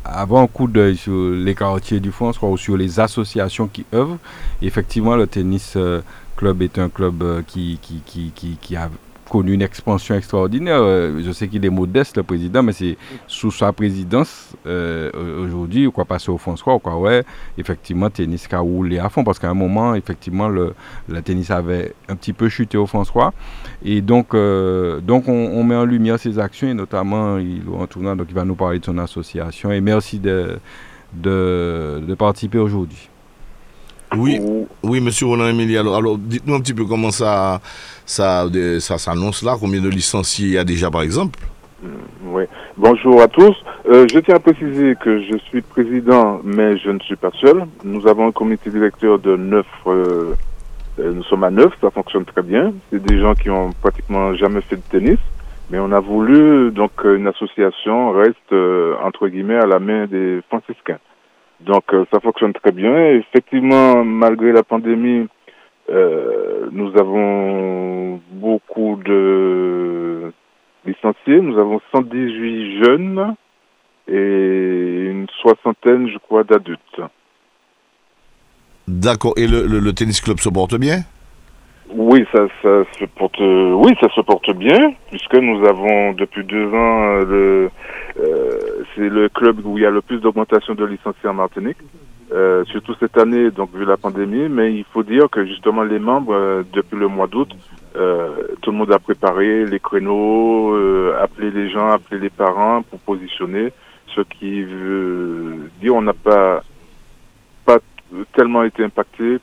avant un coup d'œil sur les quartiers du France ou sur les associations qui œuvrent. effectivement, le tennis euh, club est un club euh, qui, qui, qui, qui, qui a connu une expansion extraordinaire. Je sais qu'il est modeste, le président, mais c'est sous sa présidence, euh, aujourd'hui, quoi passer au François, quoi, ouais, effectivement, tennis a roulé à fond, parce qu'à un moment, effectivement, le, tennis avait un petit peu chuté au François. Et donc, euh, donc on, met en lumière ses actions, et notamment, il, en tournant, donc il va nous parler de son association. Et merci de, de, de participer aujourd'hui. Oui, oui, monsieur Roland Émilie. Alors, alors dites-nous un petit peu comment ça, ça, ça s'annonce là, combien de licenciés il y a déjà par exemple? Oui, bonjour à tous. Euh, je tiens à préciser que je suis président, mais je ne suis pas seul. Nous avons un comité directeur de neuf. Euh, nous sommes à neuf, ça fonctionne très bien. C'est des gens qui ont pratiquement jamais fait de tennis, mais on a voulu donc une association reste entre guillemets à la main des franciscains. Donc ça fonctionne très bien. effectivement, malgré la pandémie, euh, nous avons beaucoup de licenciés. Nous avons 118 jeunes et une soixantaine, je crois, d'adultes. D'accord. Et le, tennis club se porte bien? Oui, ça, se porte. Se porte bien, puisque nous avons depuis deux ans le. Euh, c'est le club où il y a le plus d'augmentation de licenciés en Martinique. Euh, surtout cette année, donc vu la pandémie, mais il faut dire que justement les membres, euh, depuis le mois d'août, euh, tout le monde a préparé les créneaux, appelé les gens, appelé les parents pour positionner, ce qui veut dire on n'a pas tellement été impacté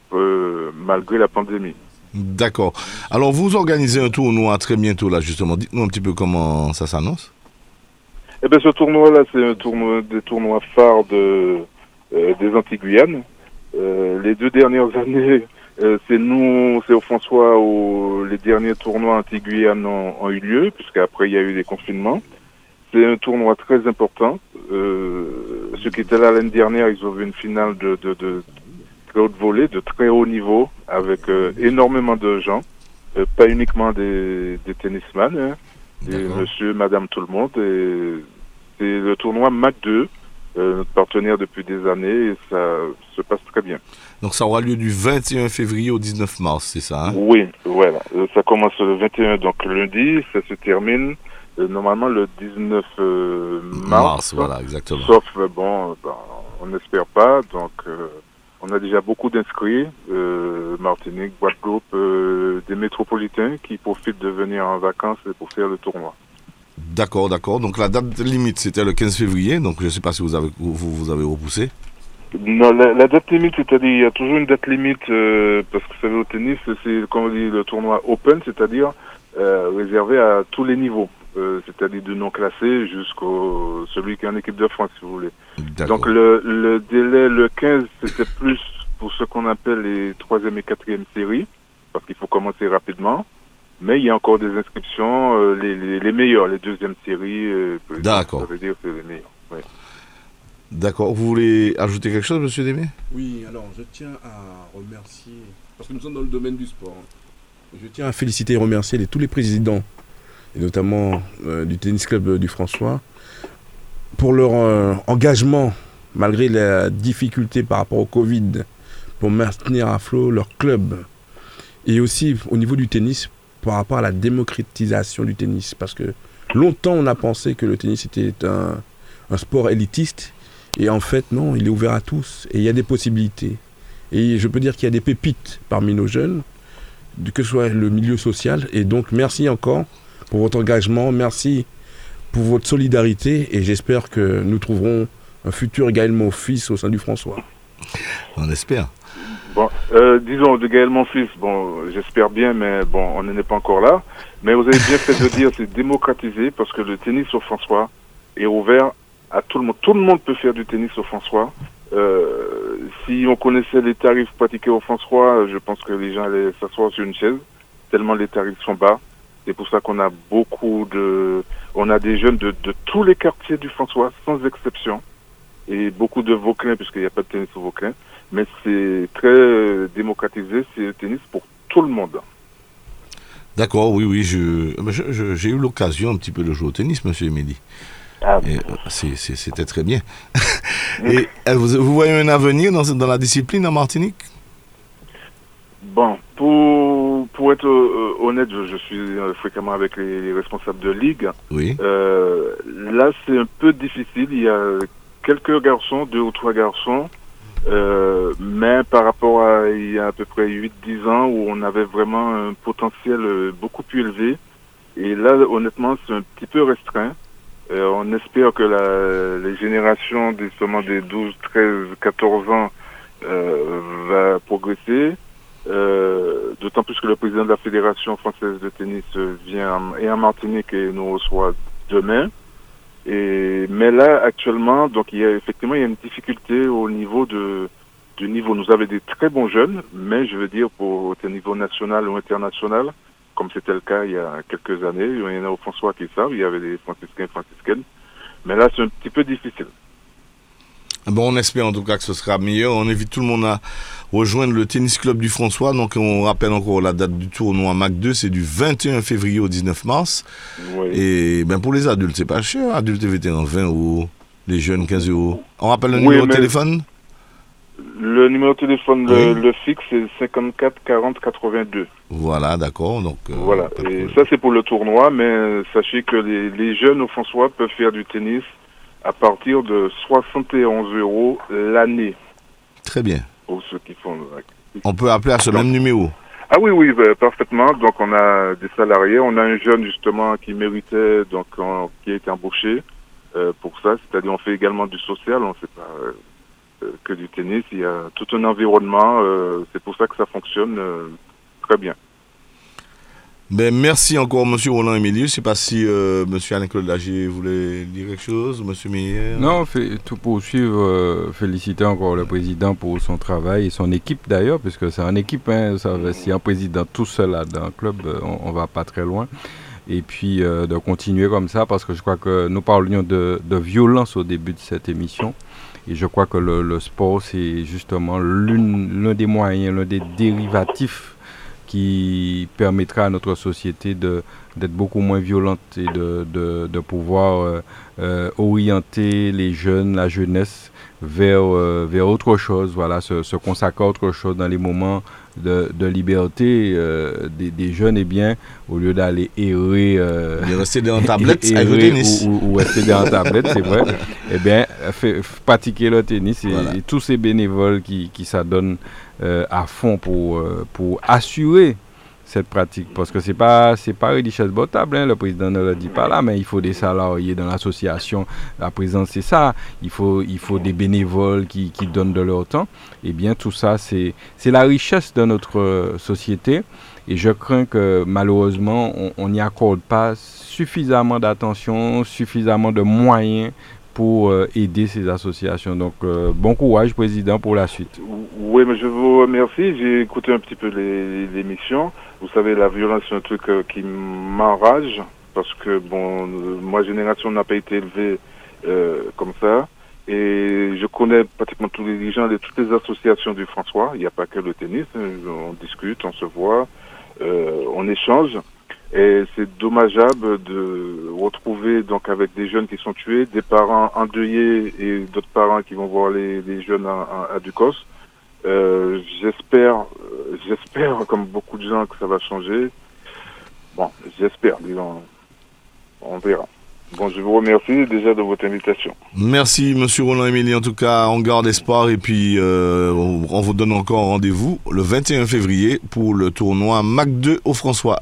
malgré la pandémie. D'accord. Alors vous organisez un tournoi très bientôt là justement. Dites-nous un petit peu comment ça s'annonce. Eh bien ce tournoi là, c'est un tournoi des tournois phares de euh, des Antilles-Guyane. Euh, les deux dernières années, euh, c'est nous, c'est au François où les derniers tournois Antilles-Guyane ont, eu lieu, puisqu'après il y a eu des confinements. C'est un tournoi très important. ceux qui étaient là l'année dernière, ils ont vu une finale de, de, de très haute volée, de très haut niveau, avec euh, énormément de gens, euh, pas uniquement des, des tennisman, hein, des monsieur, madame, tout le monde. Et c'est le tournoi MAC 2, euh, notre partenaire depuis des années, et ça se passe très bien. Donc ça aura lieu du 21 février au 19 mars, c'est ça hein? Oui, voilà. Ça commence le 21, donc lundi, ça se termine normalement le 19 euh, mars. voilà, exactement. Sauf, bon, ben, on n'espère pas, donc on a déjà beaucoup d'inscrits, euh, Martinique, Guadeloupe, euh, des métropolitains qui profitent de venir en vacances pour faire le tournoi. D'accord, d'accord. Donc la date limite, c'était le 15 février, donc je ne sais pas si vous avez, vous, vous avez repoussé. Non, la, la date limite, c'est-à-dire, il y a toujours une date limite, euh, parce que vous savez, au tennis, c'est, comme on dit, le tournoi open, c'est-à-dire réservé à tous les niveaux, euh, c'est-à-dire du non classé jusqu'au celui qui est en équipe de France, si vous voulez. D'accord. Donc le, le délai, le 15, c'était plus pour ce qu'on appelle les troisième et quatrième séries, parce qu'il faut commencer rapidement. Mais il y a encore des inscriptions, euh, les, les, les meilleurs, les deuxièmes séries. euh, D'accord. Ça veut dire que c'est les meilleurs. ouais. D'accord. Vous voulez ajouter quelque chose, monsieur Démé Oui, alors je tiens à remercier, parce que nous sommes dans le domaine du sport, hein. je tiens à féliciter et remercier les- tous les présidents, et notamment euh, du tennis club du François, pour leur euh, engagement, malgré la difficulté par rapport au Covid, pour maintenir à flot leur club. Et aussi au niveau du tennis, par rapport à la démocratisation du tennis, parce que longtemps on a pensé que le tennis était un, sport élitiste, et en fait, non, il est ouvert à tous et il y a des possibilités. Et je peux dire qu'il y a des pépites parmi nos jeunes, que ce soit le milieu social. Et donc, merci encore pour votre engagement, merci pour votre solidarité et j'espère que nous trouverons un futur Gaël Monfils au sein du François. On espère. Bon, euh, disons, de Gaël Monfils, bon, j'espère bien, mais bon, on n'en est pas encore là. Mais vous avez bien fait de dire, c'est démocratisé parce que le tennis au François est ouvert à tout le monde. Tout le monde peut faire du tennis au François. Euh, si on connaissait les tarifs pratiqués au François, je pense que les gens allaient s'asseoir sur une chaise, tellement les tarifs sont bas. C'est pour ça qu'on a beaucoup de, on a des jeunes de, de tous les quartiers du François, sans exception, et beaucoup de Vauclin, puisqu'il n'y a pas de tennis au Vauclin mais c'est très démocratisé, c'est le tennis pour tout le monde. D'accord, oui, oui. je- je- je- J'ai eu l'occasion un petit peu de jouer au tennis, monsieur Emily. Ah, euh, C'était très bien. Et euh, vous, vous voyez un avenir dans, dans la discipline en Martinique? Bon, pour, pour être euh, honnête, je, je suis euh, fréquemment avec les, les responsables de ligue. Oui. Euh, là, c'est un peu difficile. Il y a quelques garçons, deux ou trois garçons, euh, mais par rapport à il y a à peu près 8-10 ans où on avait vraiment un potentiel beaucoup plus élevé. Et là, honnêtement, c'est un petit peu restreint. Euh, on espère que la, les générations des, seulement des 12, 13, 14 ans euh, va progresser. Euh, D'autant plus que le président de la Fédération française de tennis vient en- et en Martinique et nous reçoit demain. Et mais là actuellement, donc il y a effectivement il y a une difficulté au niveau de du niveau. Nous avons des très bons jeunes, mais je veux dire pour au niveau national ou international, comme c'était le cas il y a quelques années, il y en a au François qui savent, il y avait des franciscains et franciscaines. Mais là c'est un petit peu difficile. Bon, on espère en tout cas que ce sera meilleur. On invite tout le monde à rejoindre le tennis club du François. Donc, on rappelle encore la date du tournoi MAC 2, c'est du 21 février au 19 mars. Oui. Et ben pour les adultes, c'est pas cher. Adultes et vétérans, 20 euros. Les jeunes, 15 euros. On rappelle le Oui, numéro de téléphone? Le numéro de téléphone, le, Oui. le fixe, c'est 54 40 82. Voilà, d'accord. Donc, euh, Voilà. Et ça, c'est pour le tournoi, mais sachez que les, les jeunes au François peuvent faire du tennis à partir de 71 euros l'année Très bien. pour ceux qui font. On peut appeler à ce même numéro. Ah oui, oui, bah, parfaitement. Donc, on a des salariés. On a un jeune, justement, qui méritait, donc, en- qui a été embauché euh, pour ça. C'est-à-dire, on fait également du social. On fait pas euh, euh, que du tennis. Il y a tout un environnement. euh, c'est pour ça que ça fonctionne euh, très bien. Ben, merci encore, monsieur Roland Emilius. Je sais pas si euh, monsieur Alain-Claude Lagier voulait dire quelque chose, monsieur Meyer. Non, tout poursuivre, euh, féliciter encore le président pour son travail et son équipe d'ailleurs, puisque c'est en équipe, hein, ça, si un président tout seul dans un club, euh, on, on va pas très loin. Et puis euh, de continuer comme ça, parce que je crois que nous parlions de, de violence au début de cette émission. Et je crois que le, le sport, c'est justement l'un des moyens, l'un des dérivatifs qui permettra à notre société d'être beaucoup moins violente et de, de, de pouvoir euh, euh, orienter les jeunes, la jeunesse vers, euh, vers autre chose, voilà, se, se, consacrer à autre chose dans les moments de, de liberté des, des, jeunes, et eh bien, au lieu d'aller errer, euh, rester dans tablette, errer ou, ou, rester dans tablette, c'est vrai, et eh bien, fait, pratiquer le tennis et, voilà. et, tous ces bénévoles qui, qui s'adonnent euh, à fond pour, euh, pour assurer cette pratique. Parce que c'est pas pas richesse botable hein, le président ne le dit pas là mais il faut des salariés dans l'association. La présence c'est ça. Il faut il faut des bénévoles qui, qui donnent de leur temps. Et eh bien tout ça c'est c'est la richesse de notre société. Et je crains que malheureusement on n'y accorde pas suffisamment d'attention suffisamment de moyens pour euh, aider ces associations. Donc, euh, bon courage, Président, pour la suite. Oui, mais je vous remercie. J'ai écouté un petit peu l'émission. Vous savez, la violence, c'est un truc euh, qui m'enrage parce que, bon, ma génération n'a pas été élevée euh, comme ça. Et je connais pratiquement tous les dirigeants de toutes les associations du François. Il n'y a pas que le tennis. On discute, on se voit, euh, on échange. Et c'est dommageable de retrouver donc avec des jeunes qui sont tués, des parents endeuillés et d'autres parents qui vont voir les, jeunes à, à, à Ducos. Euh, j'espère, j'espère comme beaucoup de gens que ça va changer. Bon, j'espère, disons, on verra. Bon, je vous remercie déjà de votre invitation. Merci, Monsieur Roland Émilie. En tout cas, on garde espoir et puis euh, on vous donne encore rendez-vous le 21 février pour le tournoi MAC 2 au François.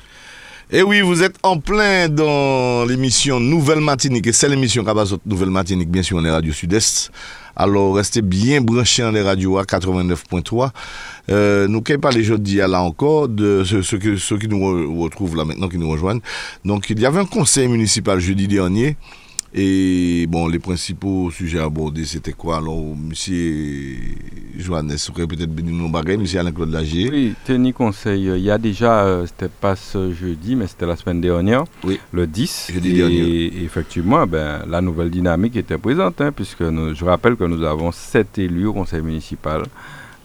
Et eh oui, vous êtes en plein dans l'émission Nouvelle Matinique. Et c'est l'émission Cabazot Nouvelle Matinique, bien sûr, on est Radio Sud-Est. Alors, restez bien branchés dans les radios à 89.3. Euh, nous pas les jeudis là encore, de ceux, ceux, ceux, qui nous retrouvent là maintenant, qui nous rejoignent. Donc, il y avait un conseil municipal jeudi dernier. Et bon, les principaux sujets abordés, c'était quoi? Alors, monsieur Johannes, vous pourriez peut-être venir nous baguer, monsieur Alain-Claude Lagier Oui, tenir conseil. Il y a déjà, euh, c'était pas ce jeudi, mais c'était la semaine dernière, oui. le 10. Jeudi et, dernier. Et effectivement, ben, la nouvelle dynamique était présente, hein, puisque nous, je rappelle que nous avons sept élus au conseil municipal.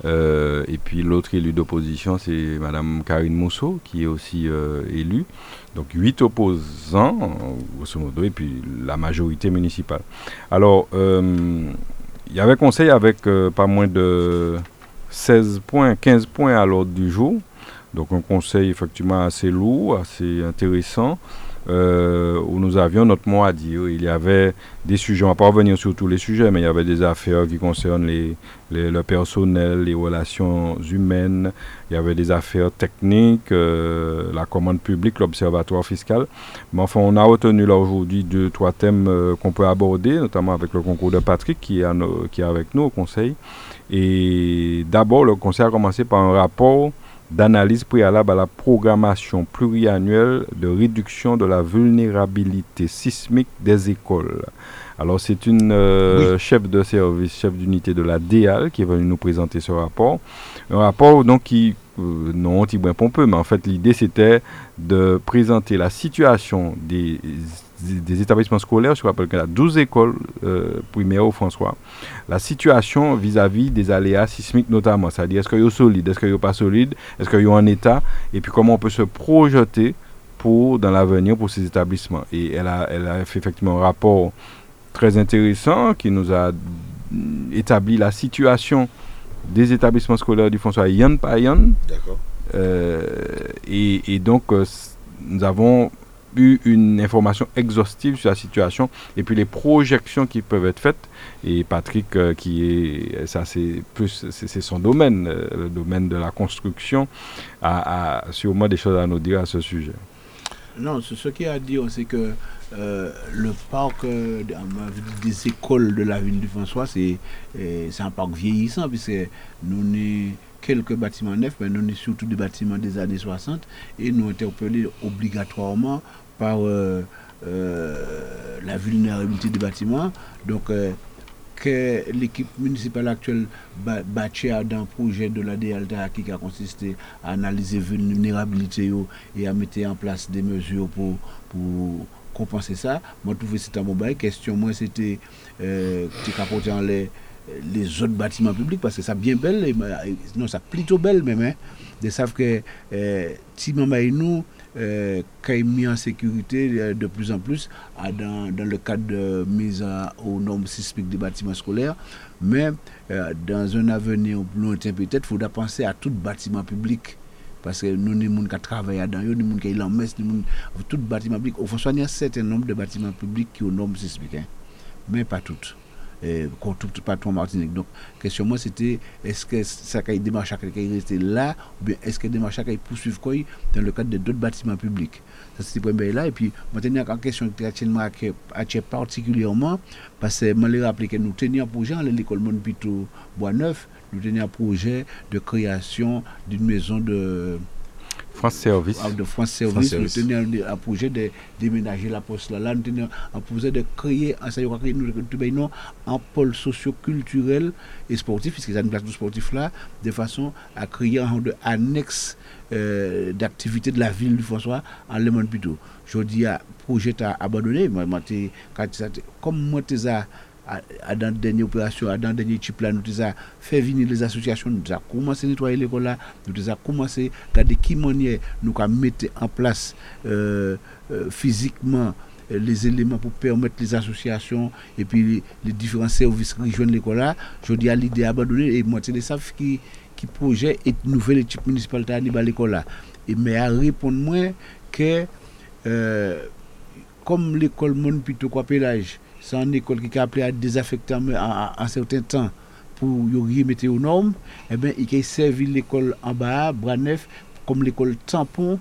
Euh, et puis l'autre élu d'opposition, c'est Madame Karine Mousseau, qui est aussi euh, élue. Donc huit opposants, grosso modo, et puis la majorité municipale. Alors, euh, il y avait conseil avec euh, pas moins de 16 points, 15 points à l'ordre du jour. Donc un conseil effectivement assez lourd, assez intéressant. Euh, où nous avions notre mot à dire. Il y avait des sujets, on ne va pas revenir sur tous les sujets, mais il y avait des affaires qui concernent les, les, le personnel, les relations humaines, il y avait des affaires techniques, euh, la commande publique, l'observatoire fiscal. Mais enfin, on a retenu là aujourd'hui deux, trois thèmes euh, qu'on peut aborder, notamment avec le concours de Patrick qui est, qui est avec nous au Conseil. Et d'abord, le Conseil a commencé par un rapport d'analyse préalable à la programmation pluriannuelle de réduction de la vulnérabilité sismique des écoles. Alors c'est une euh, oui. chef de service, chef d'unité de la DEAL qui est venue nous présenter ce rapport. Un rapport donc qui, euh, non anti pompeux, mais en fait l'idée c'était de présenter la situation des des établissements scolaires, je rappelle qu'il y a 12 écoles euh, primaires au François. La situation vis-à-vis -vis des aléas sismiques notamment, c'est-à-dire est-ce qu'il y a solide, est-ce qu'il n'y a pas solide, est-ce qu'il y a en état, et puis comment on peut se projeter pour, dans l'avenir pour ces établissements. Et elle a, elle a fait effectivement un rapport très intéressant qui nous a établi la situation des établissements scolaires du François Yann par Yann. D'accord. Euh, et, et, donc, euh, nous avons eu une information exhaustive sur la situation et puis les projections qui peuvent être faites. Et Patrick, euh, qui est, ça c'est plus, c'est son domaine, euh, le domaine de la construction, a, a sûrement des choses à nous dire à ce sujet. Non, ce, ce qu'il y a à dire, c'est que euh, le parc euh, de- des écoles de la ville du François, c'est euh, c'est un parc vieillissant, puisque nous avons quelques bâtiments neufs, mais nous avons surtout des bâtiments des années 60, et nous interpellés obligatoirement par la vulnérabilité des bâtiments. Donc, que l'équipe municipale actuelle à dans le projet de la DLTA qui a consisté à analyser vulnérabilité yo et à mettre en place des mesures pour compenser ça. Moi, je trouvais que c'était un bon bail. Question, moi, c'était euh, tu capoter en les, autres bâtiments publics parce que ça bien belle, euh, non, ça plutôt belle même. Ils savent que euh, nous, euh, est mis en sécurité euh, de plus en plus dans, le cadre de mise à- aux normes sismiques des bâtiments scolaires. Mais dans un avenir plus lointain peut-être, il faudra penser à tout bâtiment public. Parce que nous, les gens qui travaillent là-dedans, nous, les gens qui sont en messe, tout bâtiment public. Il faut soigner un certain nombre de bâtiments publics qui ont normes sismiques, hein, mais pas toutes. Et, tout, pas tout en Martinique. Donc, question moi, c'était est-ce que ça qui démarche à quelqu'un rester là, ou bien est-ce que démarche à quelqu'un poursuivre quoi dans le cadre de d'autres bâtiments publics? Ça, c'était le premier là. Et puis, maintenant, en question qui à particulièrement, parce que je me rappelé que nous tenions projet à l'école Monpito Bois-Neuf, nous tenions un projet de création d'une maison de, France Service. de France Service. France Nous tenions un, projet de déménager la poste là. Là, nous tenions un projet de créer, un, nous, non, un pôle socio-culturel et sportif, puisque ça nous place sportif là, de façon à créer un de annexe euh, d'activité de la ville du François en Le Monde plutôt. Je dis à projet à abandonné, moi, moi, comme moi, à à, dans dernière opération, à dans dernier type là, nous avons fait venir les associations, nous avons commencé à nettoyer l'école là, nous avons commencé à regarder qui manière nous avons mettre en place euh, euh, physiquement euh, les éléments pour permettre les associations et puis les, différents services qui rejoignent l'école là. Je dis à l'idée abandonnée et moi, c'est les savent qui, qui projet et nouvelle équipe municipale à l'école là. Et mais à répondre moi que comme l'école Mon Pito quoi Pélage, c'est une école qui a appelé à désaffecter en, certain temps pour remettre aux normes, eh bien, il a servi l'école en bas, bras neuf, comme l'école tampon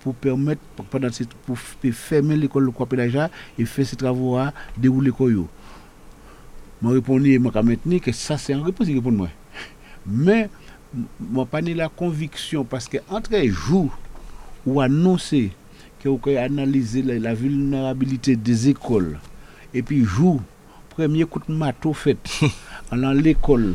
pour permettre, pendant pour fermer l'école Pélage là et faire ces travaux à dérouler quoi yo. Moi répondais, moi maintenir que ça c'est une réponse, répond moi. Mais moi pas ni la conviction parce que entre les jours ou annoncer que vous analyser la vulnérabilité des écoles et puis jour premier coup de marteau fait en allant l'école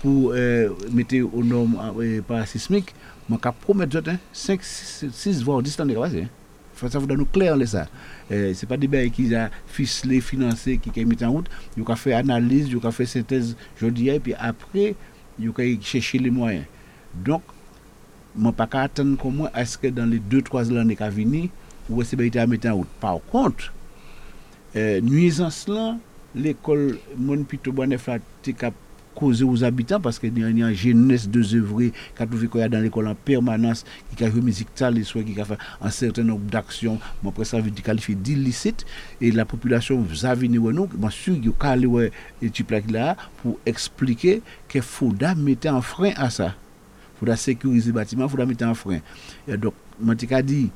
pour euh, mettre aux normes euh, parasismiques moi qu'à promettre 5 6 voire 10 ans de travail hein. Faut ça vous donne nous clair là, ça. Euh, c'est pas des bails qui a ficelé financé qui qui mis en route. Il a fait analyse il a fait synthèse je dis et puis après il a chercher les moyens. Donc moi pas qu'à attendre est-ce que dans les 2 3 années qui venir ou est-ce que à mettre en route? Par contre euh, nuisance là l'école mon pito causer aux habitants parce que y a une jeunesse de œuvrer qui a trouvé qu'il dans l'école en permanence qui a joué musique tale et qui a fait un certain nombre d'actions. Mon après ça veut dire d'illicite. Et la population vous a venu nous bien sûr il y a et type là pour expliquer qu'il faudra mettre un frein à ça. Faudra sécuriser le bâtiment faudra mettre un frein. Et donc dit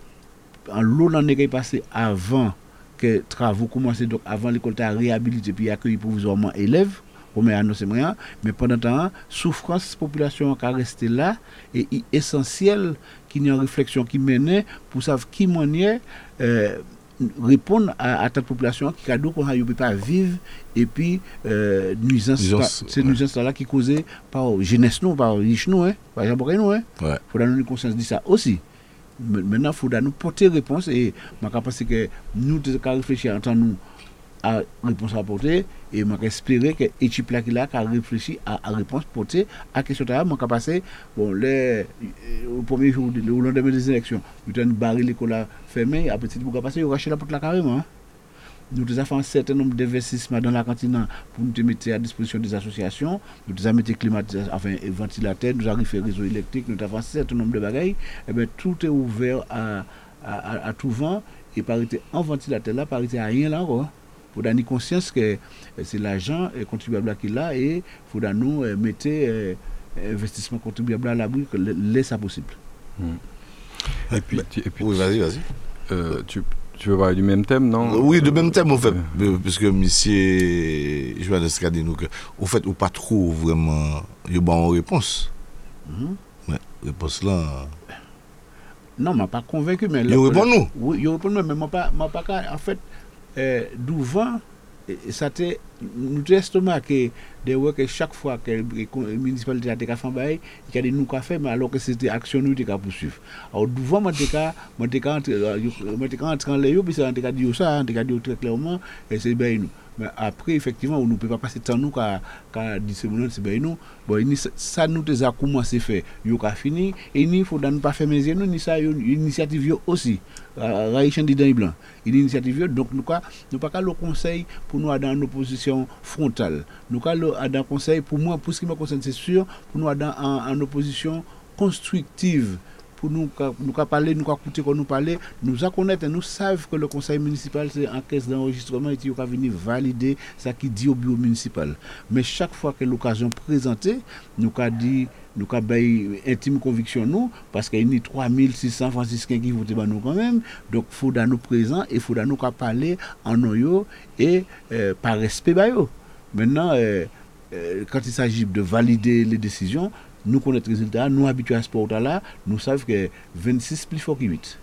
en l'eau l'année qui est passée avant que travaux commencent donc avant l'école t'a réhabilité puis accueillir provisoirement élèves comme annoncé mais pendant temps souffrance population qui resté là et il est essentiel qu'il y ait une réflexion qui mène pour savoir qui manière euh, répondre à, à cette population qui a donc qu'on ne peut pas vivre et puis euh, nuisance, c'est ouais. nuisance là qui causée par jeunesse nous par riche nous hein par Jean nous hein Ouais. faut nous conscience de ça aussi Maintenant, il faudra nous porter réponse et je pense que nous devons réfléchir en tant nous à réponse à apporter et je espérer que l'équipe là qui là a réfléchi à, à réponse portée à question de moi passer bon les euh, au premier jour au lendemain des élections nous avons barré l'école là fermée après c'est pour passer il racheter la porte là carrément hein. Nous avons fait un certain nombre d'investissements dans la cantine pour nous mettre à disposition des associations. Nous avons mis climatisation, enfin, et ventilateur, nous avons fait réseau électrique, nous avons fait un certain nombre de bagailles. Eh bien, tout est ouvert à, à, à- à tout vent et parité en ventilateur là, parité à rien là encore. Il faut donner conscience que euh, c'est l'argent euh, contribuable qui est là et il faut nous euh, mettre euh, investissement contribuable à l'abri que laisse ça possible. Et puis, tu- et puis Oui, vas-y, vas-y. Euh, tu, tu veux parler du même thème, non Oui, du même thème, en fait. Euh, Parce que monsieur Johannes a dit nous que, au fait, ou pas trop vraiment, il y a une réponse. Mhm. Ouais, réponse là. Non, je ne pas convaincu. Mais Il répond nous. Oui, il répond nous, mais je ne pas En fait, euh, d'ouvant, ça te, nous testons que de ouais que chaque fois que la municipalité a été fait bail, il y a des nous qu'a fait mais alors que c'était action nous qui poursuivre. Alors devant moi t'es moi t'es quand moi t'es quand entrer en l'air puis ça t'es dit ça, t'es dit très clairement et c'est bien nous. Mais après effectivement on ne peut pas passer temps nous qu'à dire c'est bien nous. Bon ça nous a commencé faire, yo qu'a fini et ni faut dans pas faire mes yeux nous ni ça yo- initiative aussi. Raïchan dit dans. Une initiative donc nous nous pas le conseil pour nous dans une opposition frontale. Nous pas le conseil pour moi pour ce qui me concerne c'est sûr pour nous dans en opposition constructive pour nous nous parler nous écouter quand nous parler. Nous connaître nous savons que le conseil municipal c'est en caisse d'enregistrement et qui va venir valider ça qui dit au bureau municipal. Mais chaque fois que l'occasion présentée nous ka dit nous bay intime conviction nous parce qu'il y a 3600 franciscains qui votent nous quand même. Donc faut dans nous présent et faut dans nous parler en noyo et euh, par respect maintenant euh, euh, quand il s'agit de valider les décisions nous connaissons le résultat, nous habitués à ce sport-là, nous savons que 26 plus fort que 8.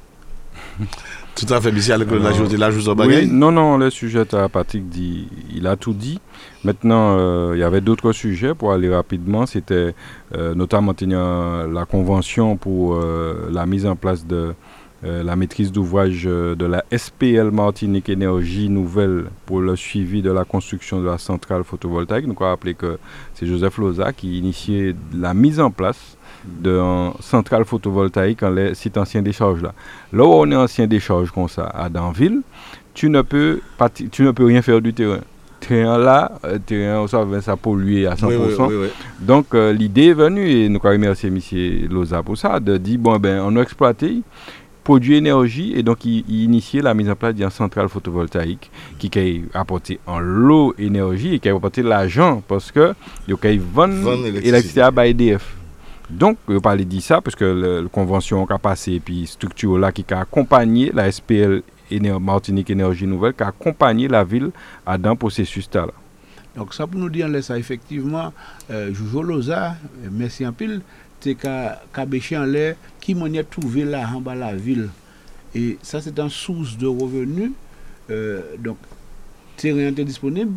Tout à fait, monsieur, avec la Alors, journée, la journée Oui, non, non, le sujet Patrick dit, il a tout dit. Maintenant, euh, il y avait d'autres sujets pour aller rapidement. C'était euh, notamment tenir la convention pour euh, la mise en place de euh, la maîtrise d'ouvrage euh, de la SPL Martinique Énergie Nouvelle pour le suivi de la construction de la centrale photovoltaïque. Donc, on va rappeler que c'est Joseph Loza qui initiait la mise en place de centrale photovoltaïque en les sites anciens décharges là. Là où on est ancien décharge comme ça à Danville, tu ne peux pas, tu ne peux rien faire du terrain. Terrain là, euh, terrain savait ça pollué à 100%. Oui, oui, oui, oui. Donc euh, l'idée est venue et nous remercier M. Loza pour ça de dire bon ben on a exploité produit énergie et donc il, il initiait la mise en place d'une centrale photovoltaïque qui a apporté en l'eau énergie et qui a apporté l'argent parce que il a Vendre vendre l'électricité. à EDF. Donc, je parler de ça parce que le, le convention qui a passé et puis structure là qui a accompagné la SPL Éner- Martinique Énergie Nouvelle, qui a accompagné la ville à dans le processus là. Donc ça pour nous dire ça effectivement, euh, Jojo Loza, merci en pile, qu'à bêcher en l'air, qui m'en a trouvé là en bas la ville. Et ça c'est une source de revenus. Euh, donc, terrain était disponible,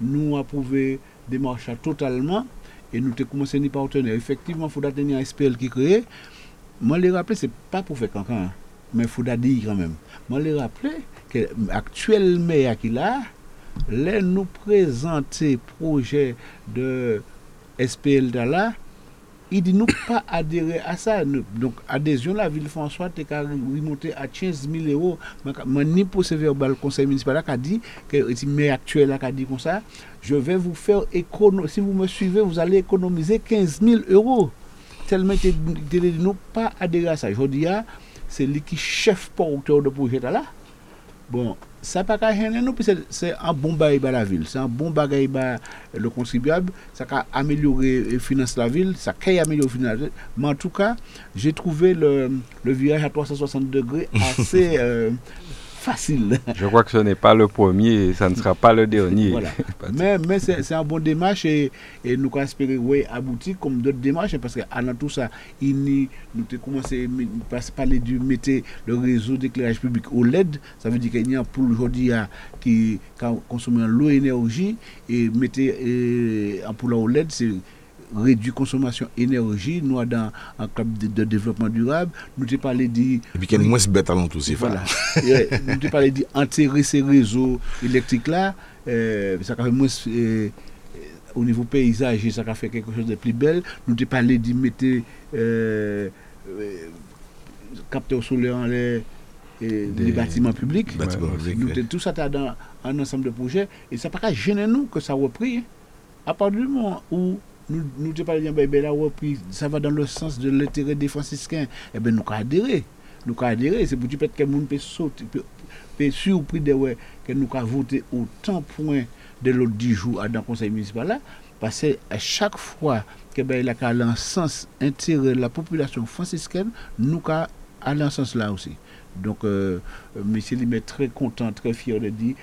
nous approuvé démarche totalement et nous avons commencé à nous partenaire. Effectivement, il faudra tenir SPL qui crée. Moi, les rappeler, ce n'est pas pour faire cancan, hein, mais il faudra dire quand même. Moi, les rappeler que l'actuel maire qui là, là, nous présenter projet de SPL de là, il dit nous pas adhérer à ça. Nous- donc, adhésion, la ville François, t'es qu'à remonter à 15 000 euros. Mais ni ce verbal conseil municipal a dit, que le maire actuel a dit comme ça, je vais vous faire économiser, si vous me suivez, vous allez économiser 15 000 euros. Tellement nous pas adhérer à ça. Je dis, ah, c'est lui qui chef porteur de projet là. Bon, ça pas nous, puis c'est- un bon bagage pour la ville, c'est un bon bagage pour le contribuable, ça a amélioré de la ville, ça a amélioré ville. Mais en tout cas, j'ai trouvé le, le virage à 360 degrés assez euh, facile. Je crois que ce n'est pas le premier et ça ne sera pas le dernier. Voilà. Mais, mais c'est un bon démarche et, et nous espérons ouais, aboutir comme d'autres démarches parce qu'en tout ça, il nous avons commencé à parler du mettre le réseau d'éclairage public au LED. Ça veut dire qu'il y a un pool aujourd'hui à- qui consomme l'eau et l'énergie et mettre euh, un pool au LED, c'est réduire consommation énergie. Nous, dans un cadre de, de développement durable, nous avons parlé de Et puis, qu'il y a moins bête à c'est voilà. nous te parlé d'enterrer ces réseaux électriques là, euh, ça a fait moins euh, au niveau paysager, ça a fait quelque chose de plus belle. Nous te parlé d'y mettre euh, euh, capteurs solaires en l'air et Des- les bâtiments publics. Nous, ouais. tout ça t'as dans un ensemble de projets et ça n'a pas gêner nous que ça a repris. À partir du moment où nous nous te parlons ben, ben, la reprise, ça va dans le sens de l'intérêt des franciscains, eh ben nous avons adhéré. Nous avons. C'est pour dire que gens peuvent sauter, peut- peut surpris de que nous avons voté autant de points de l'autre 10 jours dans le conseil municipal. Parce que à chaque fois que ben, il a en sens intérêt de la population franciscaine, nous avons en sens là aussi. Donc, euh, monsieur Lim est très content, très fier de dire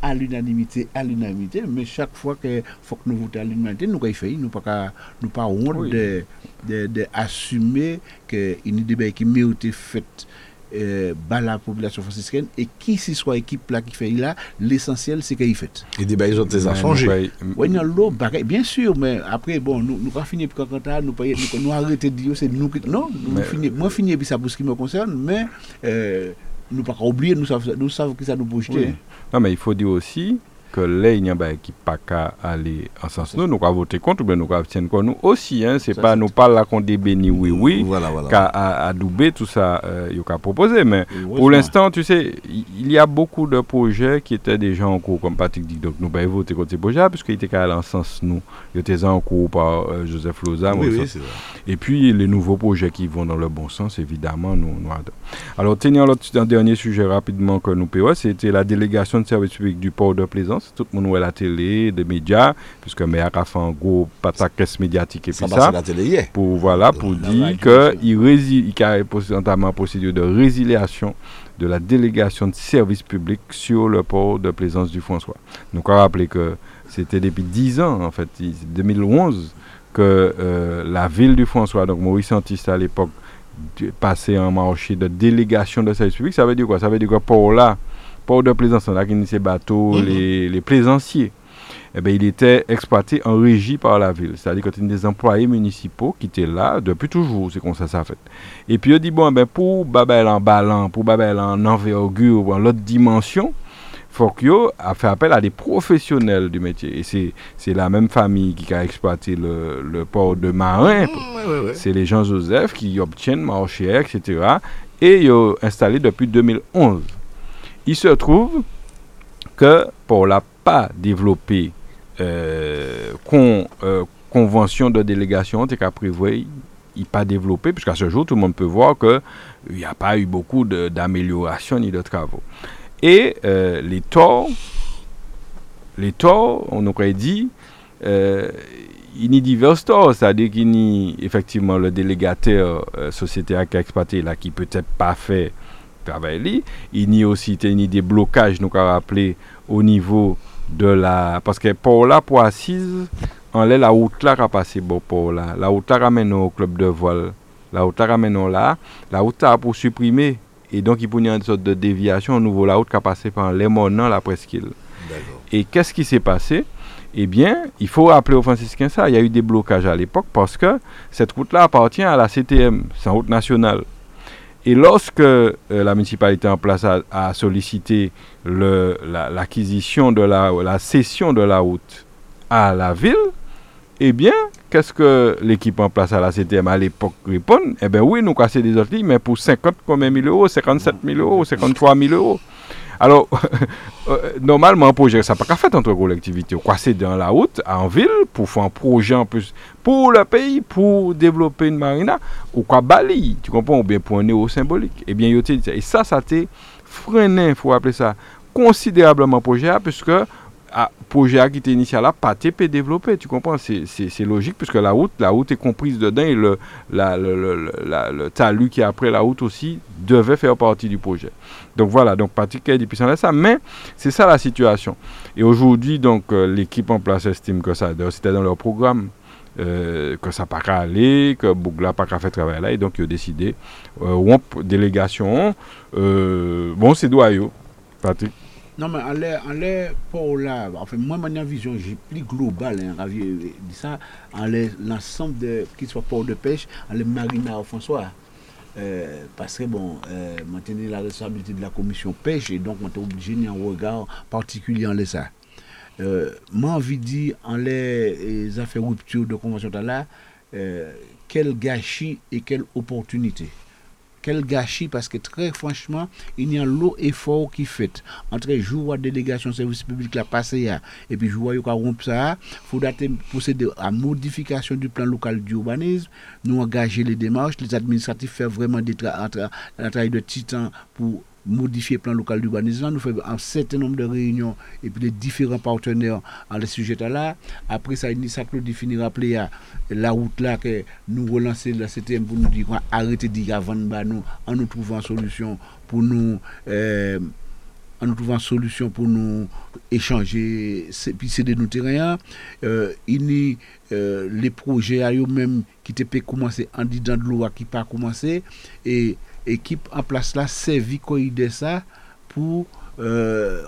à l'unanimité, à l'unanimité, mais chaque fois qu'il faut que nous votions à l'unanimité, nous avons fait, nous pas nous pas honte Oui. de, de, de assumer qu'il y a des débats qui méritent fait euh, par la population franciscaine et qui si soit équipe là qui fait là, l'essentiel c'est qu'il fait. Et des bails ont été Ben, changé. Oui, non, l'eau, bien sûr, mais après, bon, nous nous pas fini pour quand nous pas nous, nous arrêter de dire c'est nous qui non, nous Mais- fini, moi fini puis ça pour ce qui me concerne, mais euh, nous pas oublier nous savons nous savons que ça nous. Oui. Non, mais il faut dire aussi que là, il n'y a pas qui pas qu'à aller en sens nous, nous avons voté contre, bien nous avons nous aussi. Hein, c'est pas nous pas là qu'on débénit oui, oui, Voilà, voilà. qu'à à, adouber tout ça, euh, il a qu'à proposer. Mais pour l'instant, tu sais, il y a beaucoup de projets qui étaient déjà en cours, comme Patrick dit. Donc, nous n'avons pas voté contre ces projets, puisqu'ils étaient qu'à aller en sens nous. Ils étaient en cours par euh, Joseph Loza. oui, oui, et puis les nouveaux projets qui vont dans le bon sens, évidemment, nous, nous adorons. Alors, tenir l'autre un dernier sujet rapidement que nous payons, c'était la délégation de service public du port de Plaisance. Tout le monde voit la télé, des médias, puisque Maire a fait un gros pataquès médiatique et puis ça. la télé. Pour, voilà, pour La dire qu'il rési- qu'il y a une procédure de résiliation de la délégation de service public sur le port de Plaisance du François. Donc, on rappeler que c'était depuis 10 ans, en fait, il- 2011, que euh, la ville du François, donc Maurice Santiste à l'époque, passait un marché de délégation de service public. Ça veut dire quoi? Ça veut dire que port là, port de Plaisance, là, qui ces bateaux, Mhm. les, les plaisanciers, eh ben, il était exploité en régie par la ville. C'est-à-dire que des employés municipaux qui étaient là depuis toujours, c'est comme ça ça a fait. Et puis on dit, bon, ben, pour Babel en ballon, pour Babel en envergure, ou en l'autre dimension, yo a fait appel à des professionnels du métier. Et c'est, la même famille qui a exploité le, le port de Marin. Ouais. C'est les Jean-Joseph qui obtiennent marché, etc. Et ils ont installé depuis 2011. Il se trouve que pour la pas développé euh, con, euh, convention de délégation, t'es qu'à il pas développé, puisqu'à ce jour, tout le monde peut voir qu'il n'y a pas eu beaucoup de- d'amélioration ni de travaux. Et euh, les torts, les torts, on aurait dit, il y a divers torts, c'est-à-dire qu'il y a effectivement le délégataire société à qui a exploité là qui peut-être pas fait travail li. il y a aussi a des blocages nous avons rappelé au niveau de la parce que pour là pour assise en l'air la route là a passé bon pour là la route là ramène au club de voile. La route là ramène là. La route là pour supprimer. Et donc il y a une sorte de déviation au nouveau la route qui a passé par les la presqu'île. Et qu'est-ce qui s'est passé? Eh bien, il faut rappeler aux franciscains ça. Il y a eu des blocages à l'époque parce que cette route-là appartient à la CTM, c'est une route nationale. Et lorsque euh, la municipalité en place a, sollicité l'acquisition de la, la cession de la route à la ville, eh bien, qu'est-ce que l'équipe en place à la CTM à l'époque répond? Eh bien, oui, nous cassons des autres lignes, mais pour 50 combien mille euros, 57 000 euros, 53 000 euros? Alors, euh, normalement, un projet, ça n'a pas qu'à faire entre collectivités. Quoi, c'est dans la route, en ville, pour faire un projet en plus pour le pays, pour développer une marina, ou quoi, Bali, tu comprends, ou bien pour un néo symbolique. Eh bien, te dit ça. Et ça, ça t'est freiné, il faut appeler ça, considérablement projet, puisque ah, projet qui était initial là, pas été développé, tu comprends, c'est- logique, puisque la route, la route est comprise dedans, et le, la, le, la- le talus qui est après la route aussi devait faire partie du projet. Donc voilà, donc Patrick a dit puis ça, mais c'est ça la situation. Et aujourd'hui, donc, euh, l'équipe en place estime que ça, c'était dans leur programme, euh, que ça n'a pas qu'à aller, que Bougla n'a pas qu'à faire travail là, et donc ils ont décidé, euh, ou en pélégation, euh, bon, c'est doyau, Patrick. Non, mais en l'air, pour là, enfin, moi, ma vision, j'ai plus global, hein, Ravier dit ça, en l'ensemble de, qu'il soit port de pêche, en l'air marina François. Euh, parce que bon, euh, maintenir la responsabilité de la commission pêche et donc on est obligé d'un regard particulier en ça. Euh, envie de dire, en les, les affaires rupture de convention là, euh, quel gâchis et quelle opportunité. Quel gâchis parce que très franchement, il y a l'eau effort qui fait entre jour à délégation service public la passé là, et puis jour à rompre ça, faut procéder à modification du plan local d'urbanisme, nous engager les démarches, les administratifs faire vraiment des travail de titan pour modifier le plan local d'urbanisme. Nous faisons un certain nombre de réunions et puis les différents partenaires en les sujets là. Après ça, ça Claude rappeler la route là que nous relancer la CTM pour nous dire arrêter de dire avant nous en nous trouvant solution pour nous euh, en nous trouvant solution pour nous échanger, puis céder nos terrains. Euh, il y euh, les projets à eux-mêmes qui étaient commencé en disant de l'eau qui pas commencé et équipe en place là servi de ça pour euh,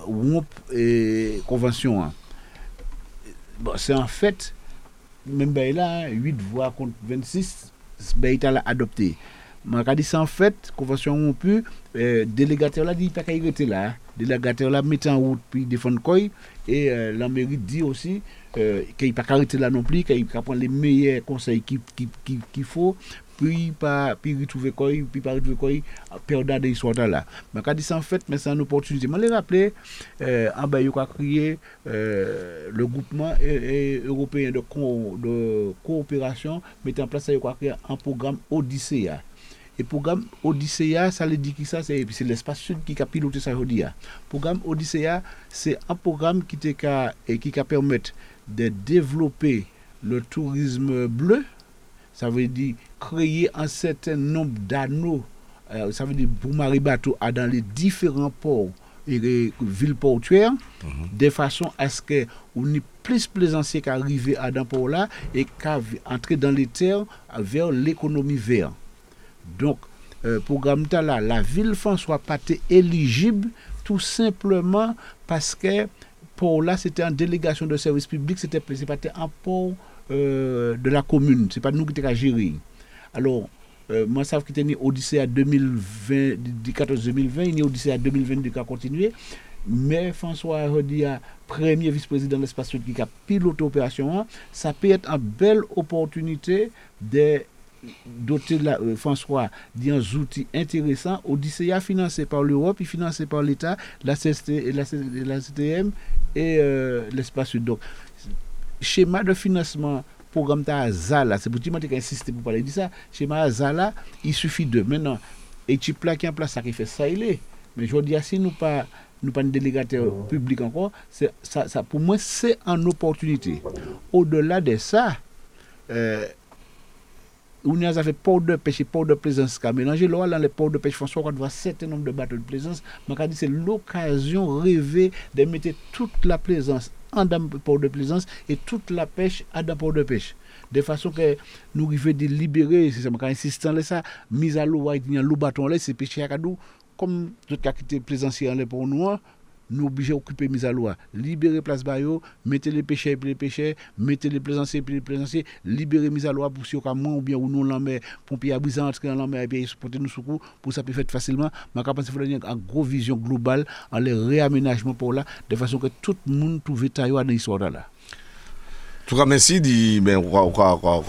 et convention. Hein. Bon, c'est en fait, même ben là, 8 voix contre 26, ben, il a adopté. Mais dit ça en fait, convention rompue, euh, délégataire là dit pas qu'il était là. Délégataire là met en route puis défendre quoi et euh, la mairie dit aussi euh, qu'il pas arrêter là non plus, qu'il prendre les meilleurs conseils qu'il qui, qui, qui faut puis pas puis retrouver quoi puis pas retrouver quoi perdre des histoires là mais quand ça en fait mais c'est une opportunité moi les rappeler euh, en a créé euh, le groupement européen de, coopération mettant en place il a créé un programme Odyssea et programme Odyssea, ça le dit qui ça, c'est l'espace sud qui a piloté ça aujourd'hui. Programme Odyssea, c'est un programme qui te qui permettre de développer le tourisme bleu. Ça veut dire créer un certain nombre d'anneaux. Euh, ça veut dire pour Marie Bateau dans les différents ports et les villes portuaires, mhm. de façon à ce qu'on ait plus plaisancier qu'arriver à dans port là et qu'entrer dans les terres vers l'économie verte. Donc, euh, programme là, la ville François pas éligible tout simplement parce que pour là, c'était en délégation de service public, c'était pas un port euh, de la commune, c'est pas nous qui étions gérer. Alors, euh, moi, ça qui était Odyssée à 2020, 2014-2020, il y a Odyssée à 2022 qui a continué. Mais François Rodia, premier vice-président de l'espace qui a piloté l'opération, ça peut être une belle opportunité de doter euh, François d'un outils intéressants. Odyssea financé par l'Europe financé par l'État, la, la, CTM et euh, l'espace sud. Donc, schéma de financement programme Zala, c'est pour dire que insister pour parler de ça. Schéma Zala, il suffit de maintenant et tu plaques en place ça qui fait ça il est. Mais je dis si nous pas nous pas un délégataire public encore, ça, ça pour moi c'est une opportunité. Au-delà de ça, euh, on a fait port de pêche et port de plaisance qui a mélangé. Là, dans les ports de pêche François, on voit un certain nombre de bateaux de plaisance. Mais c'est l'occasion rêvée de mettre toute la plaisance en dans port de plaisance et toute la pêche à dans port de pêche. De façon que nous arrivons de libérer, c'est quand insistant là, ça, mise à l'eau, l'eau bâton là, c'est pêcher à cadou, comme tout cas qui était plaisancier pour nous, hein nous obligés d'occuper à loi, libérer place Bayo, mettez les péchés et les péchés, mettez les plaisanciers et les plaisanciers, libérer mise à loi pour si au cas ou bien ou non l'enmer, l'enmer et bien supporter nous secours pour ça peut faire facilement. Quand pense qu'il une grosse vision globale en les réaménagement pour là, de façon que tout le monde trouve taillé dans l'histoire là. Tout cas, merci, dit, ben, on va, on va, on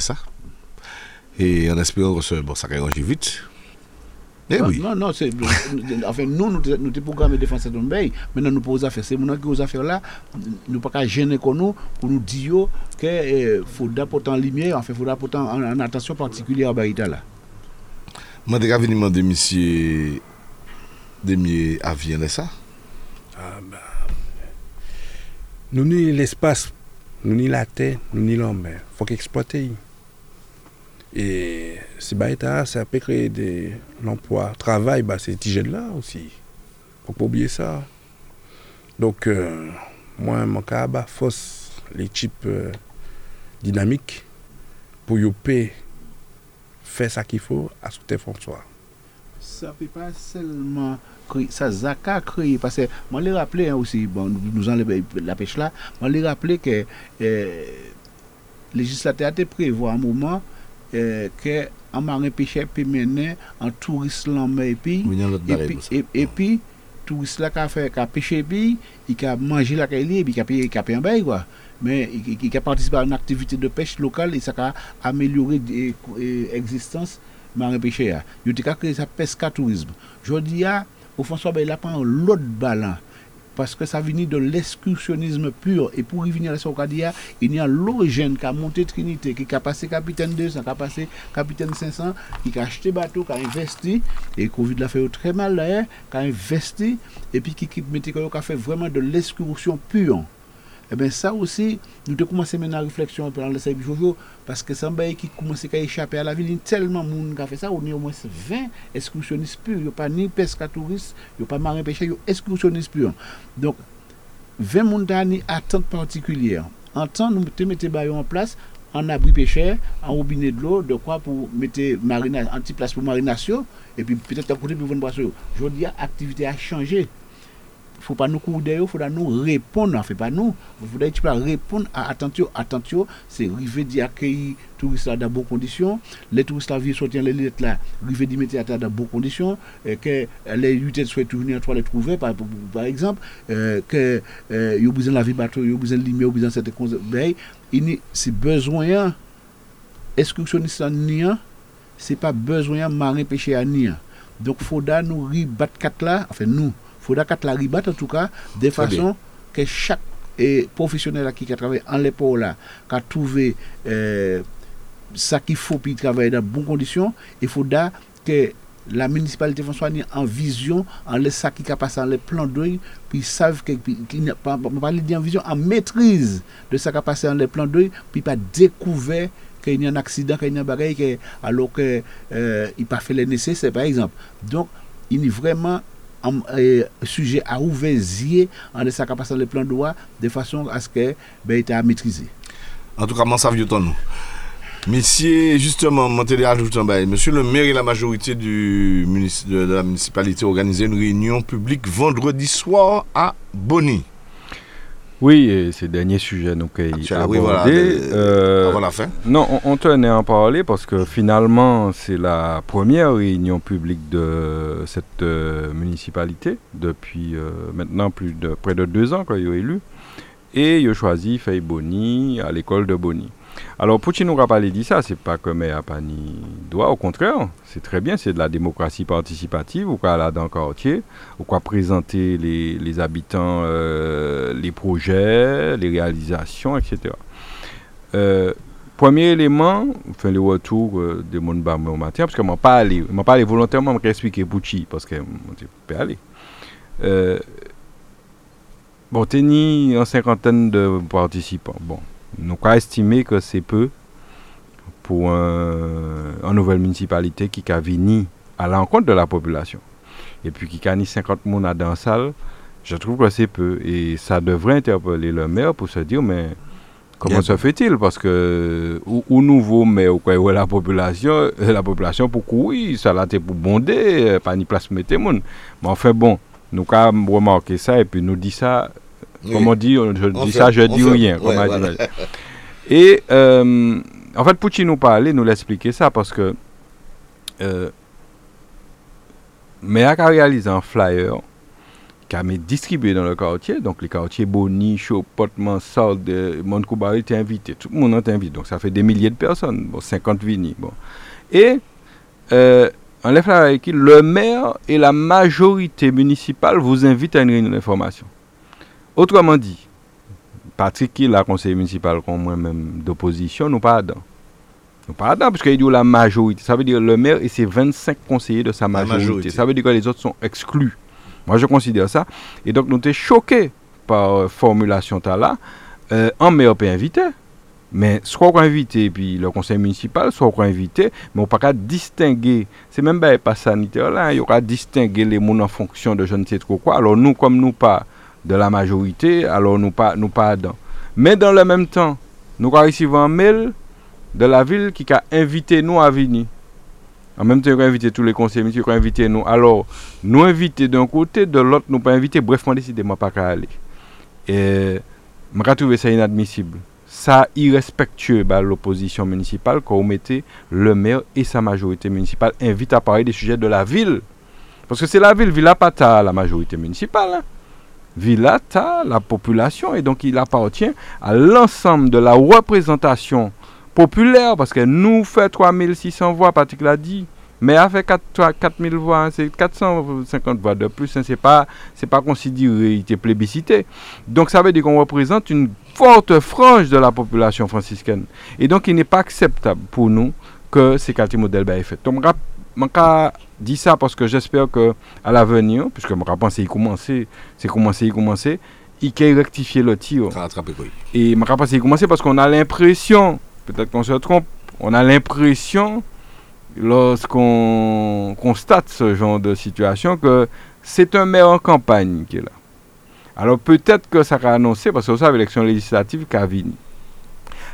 ça. Et en espérant que bon, ça va vite. Eh oui. Non, non, c'est. Euh, enfin, nous, nous, nous sommes programmés défense de Dombeil. Maintenant, nous posons affaire. C'est nous qui aux affaires là. Nous ne pas gêner qu'on nous pour nous dire qu'il eh, faut d'apporter en lumière, enfin, il faut pourtant en, en attention particulière à Baïda là. Moi, déjà, venu demander, monsieur. Demi avien, n'est-ce? Ah, ben. Nous ni l'espace, nous ni la terre, nous ni l'homme. Il faut qu'exploiter. Et si bah, ça peut créer de l'emploi, travail, bah, c'est ces là aussi. Faut pas oublier ça. Donc, euh, moi, mon cas, bah, force les types euh, dynamiques pour y faire ce qu'il faut à ce François. Ça ne peut pas seulement créer, ça a créé, parce que moi, je rappelé hein, aussi, bon, nous, enlevons la pêche là, moi, je rappelé que euh, législateur a prévu un moment euh, que un marin pêcheur peut mener en touriste l'homme et puis et puis touriste là qui a fait qui a pêché puis il a mangé la caille et puis il a payé il a payé un bail quoi. Mais il a participé à une activité de pêche locale et ça a amélioré l'existence marin pêcheur il a créé ça pesca tourisme. Je dis à au François il a pas l'autre ballon parce que ça vient de l'excursionnisme pur. Et pour y venir à dit, il y a l'origine qui a monté Trinité, qui a passé capitaine 200, qui a passé capitaine 500, qui a acheté bateau, qui a investi, et Covid l'a fait très mal qui a investi, et puis qui, qui a fait vraiment de l'excursion pure. Eh bien, ça aussi, nous devons commencer maintenant la réflexion pendant le service Jojo, parce que ça qui commence à échapper à la ville, il y a tellement de monde qui a fait ça, on est au moins 20 excursionnistes purs. Il n'y a pas ni pescatouristes, il n'y a pas marin pêcheur, il y a excursionnistes purs. Donc, 20 personnes ni attente particulière. En temps, nous mettons en place en abri pêcheur, en robinet de l'eau, de quoi pour mettre marina, un petit place pour marination, et puis peut-être à côté pour vendre poisson. Je dis, l'activité a changé faut pas nous courir il faut nous répondre, fait pas nous, il faudrait tu répondre à attention, attention, c'est arriver d'accueillir touristes là dans bonnes conditions, les touristes là viennent sortir les lettres là, arriver d'y mettre à dans bonnes conditions, et que les UT souhaitent venir toi les trouver par, exemple, euh, que euh, ont besoin de la vie bateau, ont besoin de ils ont besoin de cette conseils, c'est besoin excursionniste en c'est pas besoin marin pêcher à. Donc faudra nous ribattre quatre là, enfin nous faudra qu'à la ribat en tout cas, de façon que chaque et professionnel qui a travaillé en l'épaule là, qui a trouvé euh, ça qu'il faut pour travailler dans de bonnes conditions, il faudra que la municipalité soit en vision, en les ça qui passé en les plans d'œil, puis savent qu'il n'y a pas, en vision, en maîtrise de ça qui a passé en les plans d'œil, puis pas découvert qu'il y a un accident, qu'il y a un bagage, alors qu'il euh, n'a pas fait les nécessaires, par exemple. Donc, il est vraiment un sujet à ouvert en sa capacité de plan de loi de façon à ce que ben, à maîtriser. En tout cas, moi, ça nous. Monsieur, justement, Monsieur le maire et la majorité du de la municipalité ont organisé une réunion publique vendredi soir à Bonny. Oui, et c'est le dernier sujet donc, à oui, voilà, euh, avant la fin. Non, on, tenait à en parler parce que finalement, c'est la première réunion publique de cette euh, municipalité depuis euh, maintenant plus de près de deux ans qu'il a élu. Et il a choisi Faye Boni à l'école de Boni. Alors, Poutine nous a parlé de ça, c'est pas comme à Pani doit, au contraire, c'est très bien, c'est de la démocratie participative, ou quoi là dans le quartier, ou quoi présenter les, habitants, euh, les projets, les réalisations, etc. Euh, premier élément, enfin le retour euh, de mon au matin, parce que je pas allé, m'a pas allé volontairement, je expliquer Pouchi, parce que je peux aller. bon, ni une cinquantaine de participants. Bon, nous avons estimé que c'est peu pour une nouvelle municipalité qui a venu à l'encontre de la population. Et puis qui a mis 50 personnes dans la salle, je trouve que c'est peu. Et ça devrait interpeller le maire pour se dire, mais comment se fait-il? Parce que, ou, nouveau maire, ou, quoi, la population, la population pour courir, ça l'a été pour bonder, pas ni place mettre Mais enfin bon, nous avons remarqué ça et puis nous dit ça comme on dit, je dis ça, je dis rien. Et euh, en fait, Poutine nous parlait, nous l'expliquait ça parce que euh, mais a réalisé un flyer qui a distribué dans le quartier, donc les quartiers Boni, Chopot, Mansard, Montcoubari étaient invités, tout le monde est invité, donc ça fait des milliers de personnes, bon, 50 vinis. Bon. Et euh, en flyer le maire et la majorité municipale vous invitent à une réunion d'information. Autrement dit, Patrick qui est la conseiller municipal comme moi-même d'opposition, nous pas dedans. Nous pas dedans parce qu'il dit la majorité. Ça veut dire le maire et ses 25 conseillers de sa majorité. Ça veut dire que les autres sont exclus. Moi, je considère ça. Et donc, nous sommes choqués par la euh, formulation là. Euh, un maire peut inviter. Mais soit on invité, puis le conseil municipal, soit on invité, mais on ne peut pas distinguer. C'est même pas sanitaire là, il y aura distinguer les gens en fonction de je ne sais trop quoi. Alors nous, comme nous pas de la majorité, alors nous pas nous pas dedans. Mais dans le même temps, nous recevons un mail de la ville qui a invité nous à venir. En même temps, nous invité tous les conseillers qui ont invité nous. Alors, nous inviter d'un côté, de l'autre, nous pas inviter. Bref, moi, décidé, moi, pas qu'à aller. Et, je trouve ça inadmissible. Ça irrespectueux bah, l'opposition municipale quand on mettait le maire et sa majorité municipale invite à parler des sujets de la ville. Parce que c'est la ville, Villa Pata, la majorité municipale. Hein. Villata, la population, et donc il appartient à l'ensemble de la représentation populaire, parce que nous fait 3600 voix, Patrick l'a dit, Mais avec 4000 voix, hein, c'est 450 voix de plus, hein, c'est pas, c'est pas considéré, il était plébiscité. Donc ça veut dire qu'on représente une forte frange de la population franciscaine. Et donc il n'est pas acceptable pour nous que ces quartiers modèles soient faits. Donc je dis ça parce que j'espère que à l'avenir, puisque je pense c'est commencer, c'est commencer, il commencer, il peut rectifier le tir. Et je pense c'est commencer parce qu'on a l'impression, peut-être qu'on se trompe, on a l'impression lorsqu'on constate ce genre de situation que c'est un maire en campagne qui est là. Alors peut-être que ça va annoncer, parce que vous savez, l'élection législative qui a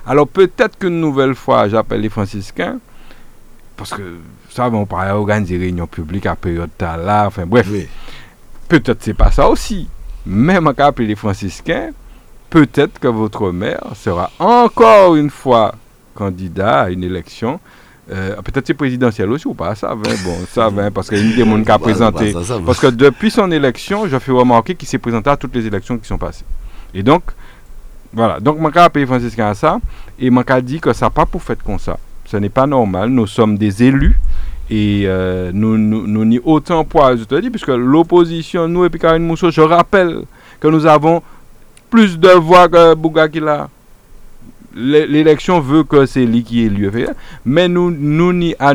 Alors peut-être qu'une nouvelle fois, j'appelle les franciscains, parce que, savez, on parlait organiser des réunions publiques à période là, enfin bref. Peut-être c'est pas ça aussi. Même à appeler les franciscains, peut-être que votre maire sera encore une fois candidat à une élection euh, peut-être c'est présidentiel aussi ou pas, ça va, bon, ça va, parce qu'il y a des gens qui ont présenté. Parce que depuis son élection, je fais remarquer qu'il s'est présenté à toutes les élections qui sont passées. Et donc, voilà. Donc, je appelé Franciscain à ça, et je dit que ça pas pour fait comme ça. Ce n'est pas normal. Nous sommes des élus, et euh, nous, nous, nous n'y autant poids, je te dis, puisque l'opposition, nous et puis Karine Mousseau, je rappelle que nous avons plus de voix que Bouga qui l'a l'élection veut que c'est lui qui est lieu. Mais nous nous ni à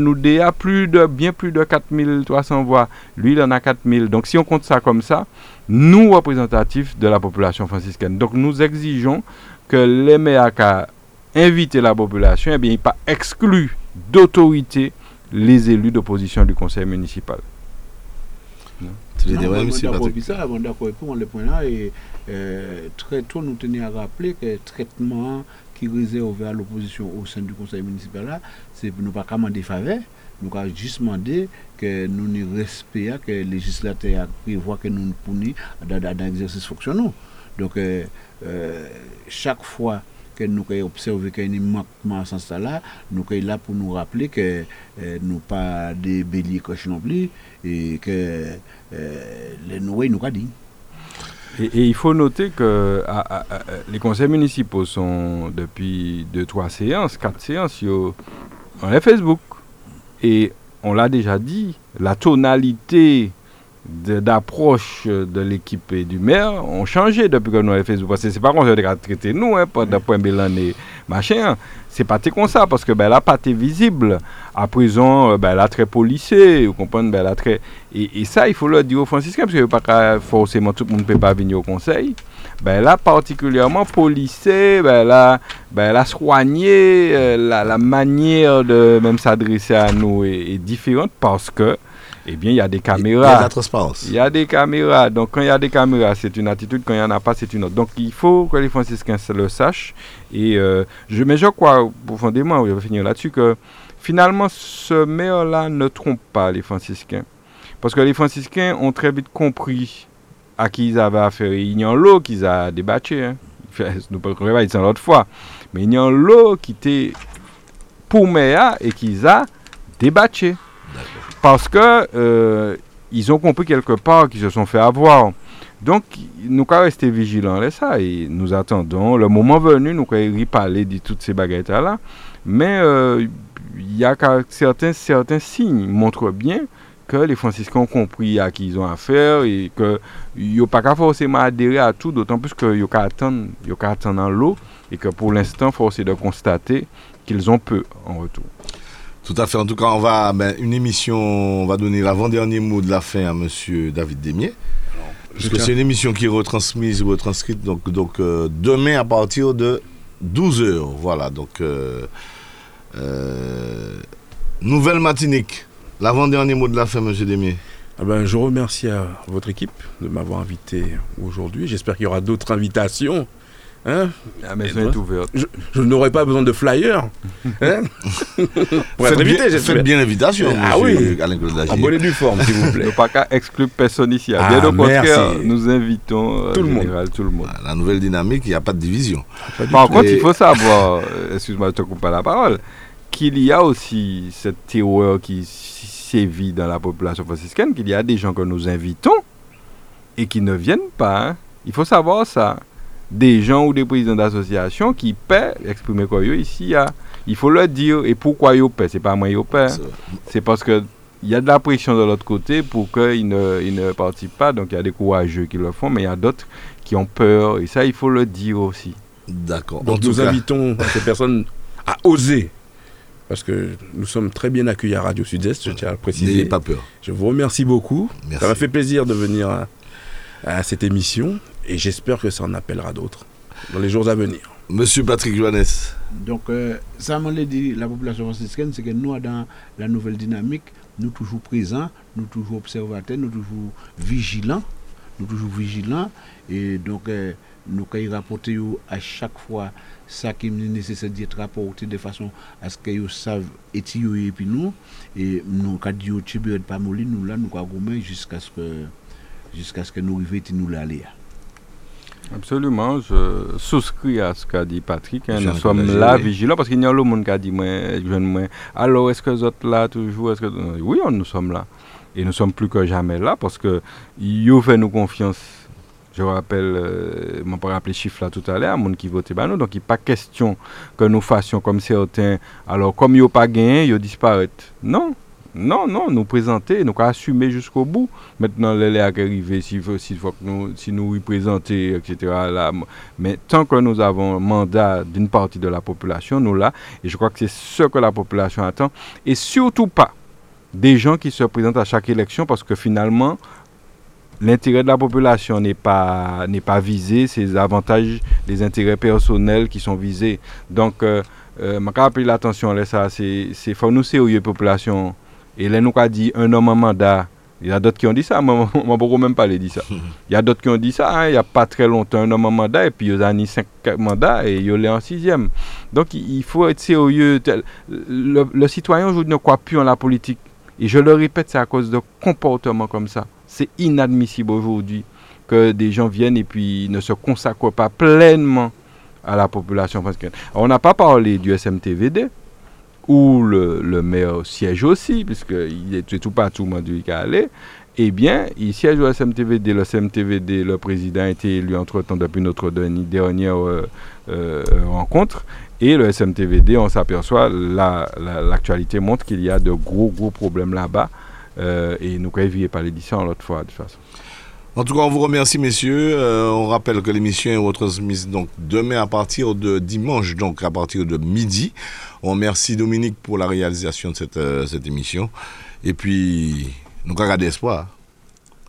plus de bien plus de 4300 voix. Lui il en a 4000 donc si on compte ça comme ça nous représentatifs de la population franciscaine donc nous exigeons que les maires invité la population eh bien il pas exclu d'autorité les élus d'opposition du conseil municipal. Tu non, le point là et euh, très tôt nous tenons à rappeler que le traitement qui réserve à l'opposition au sein du conseil municipal là, c'est pour nous pas commander faveur, nous avons juste demandé que nous nous respectons, que le législateur prévoit que nous nous punissons dans, l'exercice fonctionnel. Donc, euh, euh, chaque fois que nous avons observé qu'il y a un manquement à ce sens-là, nous sommes là pour nous rappeler que euh, nous pas des béliers coches non plus et que les nous nous avons dit. Et, il faut noter que les conseils municipaux sont depuis 2-3 séances, 4 séances sur Facebook. Et on l'a déjà dit, la tonalité d'approche de, l'équipe et du maire ont changé depuis que nous avons Facebook. Parce que c'est pas qu'on a traité nous, hein, d'un point et machin. C'est pas comme ça, parce que ben, là, pas visible. À présent, euh, ben, là, très policé, vous comprenez, ben, là, très... Et, ça, il faut le dire aux franciscains, parce que pas forcément tout le monde ne peut pas venir au conseil. Ben là, particulièrement policé, ben là, ben là euh, la, manière de même s'adresser à nous est différente parce que eh bien, il y a des caméras. Il y a la transparence. Il y a des caméras. Donc, quand il y a des caméras, c'est une attitude. Quand il n'y en a pas, c'est une autre. Donc, il faut que les franciscains le sachent. Et euh, je, mais je crois profondément, je vais finir là-dessus, que finalement, ce maire-là ne trompe pas les franciscains. Parce que les franciscains ont très vite compris à qui ils avaient affaire. Il y a l'eau qu'ils ont débattu. Hein. Nous ne pouvons pas dire l'autre fois. Mais il y a l'eau qui était pour maire et qu'ils a débattu. Parce que euh, ils ont compris quelque part qu'ils se sont fait avoir. Donc, nous allons rester vigilants là ça et nous attendons le moment venu, nous allons parler de toutes ces baguettes-là. Mais euh, il y a certains, certains signes montrent bien que les franciscains ont compris à qui ils ont affaire et que n'ont pas forcément adhéré à tout, d'autant plus qu'ils ont attendre, attendre dans l'eau et que pour l'instant, force est de constater qu'ils ont peu en retour. Tout à fait. En tout cas, on va ben, une émission, on va donner l'avant-dernier mot de la fin à Monsieur David Demier. Parce que c'est une émission qui est retransmise, retranscrite donc, donc euh, demain à partir de 12h. Voilà, donc euh, euh, nouvelle matinique. L'avant-dernier mot de la fin, Monsieur Demier. Ah ben, je remercie à votre équipe de m'avoir invité aujourd'hui. J'espère qu'il y aura d'autres invitations. Hein La maison est ouverte. Je, n'aurai pas besoin de flyer. Hein Pour être invité, Faites bien l'invitation. Ah oui. En bonne et due forme, s'il vous plaît. Ne pas qu'à exclure personne ici. Ah, bien au contraire, nous invitons euh, tout, le monde. tout le monde. La nouvelle dynamique, il n'y a pas de division. Par contre, il faut savoir, euh, excuse-moi, je te coupe pas la parole, qu'il y a aussi cette terreur qui sévit dans la population franciscaine, qu'il y a des gens que nous invitons et qui ne viennent pas. Hein. Il faut savoir ça des gens ou des présidents d'associations qui paient, exprimer quoi ici, il faut le dire. Et pourquoi ils paient? C'est pas moi ils paient. C'est parce que il y a de la pression de l'autre côté pour qu'ils ne, ils ne participent pas. Donc il y a des courageux qui le font, mais il y a d'autres qui ont peur. Et ça, il faut le dire aussi. D'accord. Donc nous cas, invitons ces personnes à oser. Parce que nous sommes très bien accueillis à Radio Sud-Est, je tiens à le préciser. n'ayez pas peur. Je vous remercie beaucoup. Merci. Ça m'a fait plaisir de venir à, à cette émission et j'espère que ça en appellera d'autres dans les jours à venir. Monsieur Patrick Johannes. Donc, euh, ça m'a dit la population franciscaine, c'est que nous, dans la nouvelle dynamique, nous toujours présents, nous toujours observateurs, nous toujours vigilants, nous toujours vigilants, et donc euh, nous pouvons rapporter à chaque fois ça qui est nécessaire d'être rapporté de façon à ce que vous savent et et puis nous, et nous, quand nous tibet pas molli, nous là, nous avons jusqu'à ce que jusqu'à ce que nous arrivions et nous l'aller. Absolument, je souscris à ce qu'a dit Patrick. hein. Nous sommes là, vigilants, parce qu'il y a le monde qui a dit, moi, jeune, moi, alors est-ce que vous êtes là toujours? Est-ce que... Oui, on- nous sommes là. Et nous sommes plus que jamais là, parce que vous fait nous confiance. Je rappelle, euh, mon pas rappelé chiffre là tout à l'heure, monde qui votait bah nous, donc il n'est pas question que nous fassions comme certains. Alors, comme ils n'ont pas gagné, ils disparaissent. Non, non, non, nous présenter, nous assumer jusqu'au bout. Maintenant, les s'il faut que nous, si nous représenter, etc. Mais tant que nous avons mandat d'une partie de la population, nous là, et je crois que c'est ce que la population attend, et surtout pas des gens qui se présentent à chaque élection parce que finalement, l'intérêt de la population n'est pas, visé, c'est avantages, les intérêts personnels qui sont visés. Donc, euh, euh, je l'attention, là, ça, c'est, c'est faut nous sérieux, population. Et là, nous dit un homme en mandat. Il y a d'autres qui ont dit ça, moi, moi, beaucoup même pas dit ça. Il y a d'autres qui ont dit ça, hein, il n'y a pas très longtemps, un homme en mandat, et puis il y a cinq mandats, et il est en sixième. Donc, il faut être sérieux. Le, le citoyen aujourd'hui ne croit plus en la politique. Et je le répète, c'est à cause de comportements comme ça. C'est inadmissible aujourd'hui que des gens viennent et puis ne se consacrent pas pleinement à la population. Alors, on n'a pas parlé du SMTVD, où le, le maire siège aussi, puisqu'il est tout partout qui est allé. Eh bien, il siège au SMTVD. Le SMTVD, le président a été élu entre-temps depuis notre dernière euh, euh, rencontre. Et le SMTVD, on s'aperçoit, la- la- l'actualité montre qu'il y a de gros, gros problèmes là-bas. Euh, et nous ne pas l'édition l'autre fois, de toute façon. En tout cas, on vous remercie, messieurs. Euh, on rappelle que l'émission est retransmise donc demain à partir de dimanche, donc à partir de midi. On remercie Dominique pour la réalisation de cette, euh, cette émission. Et puis, nous regardons espoir.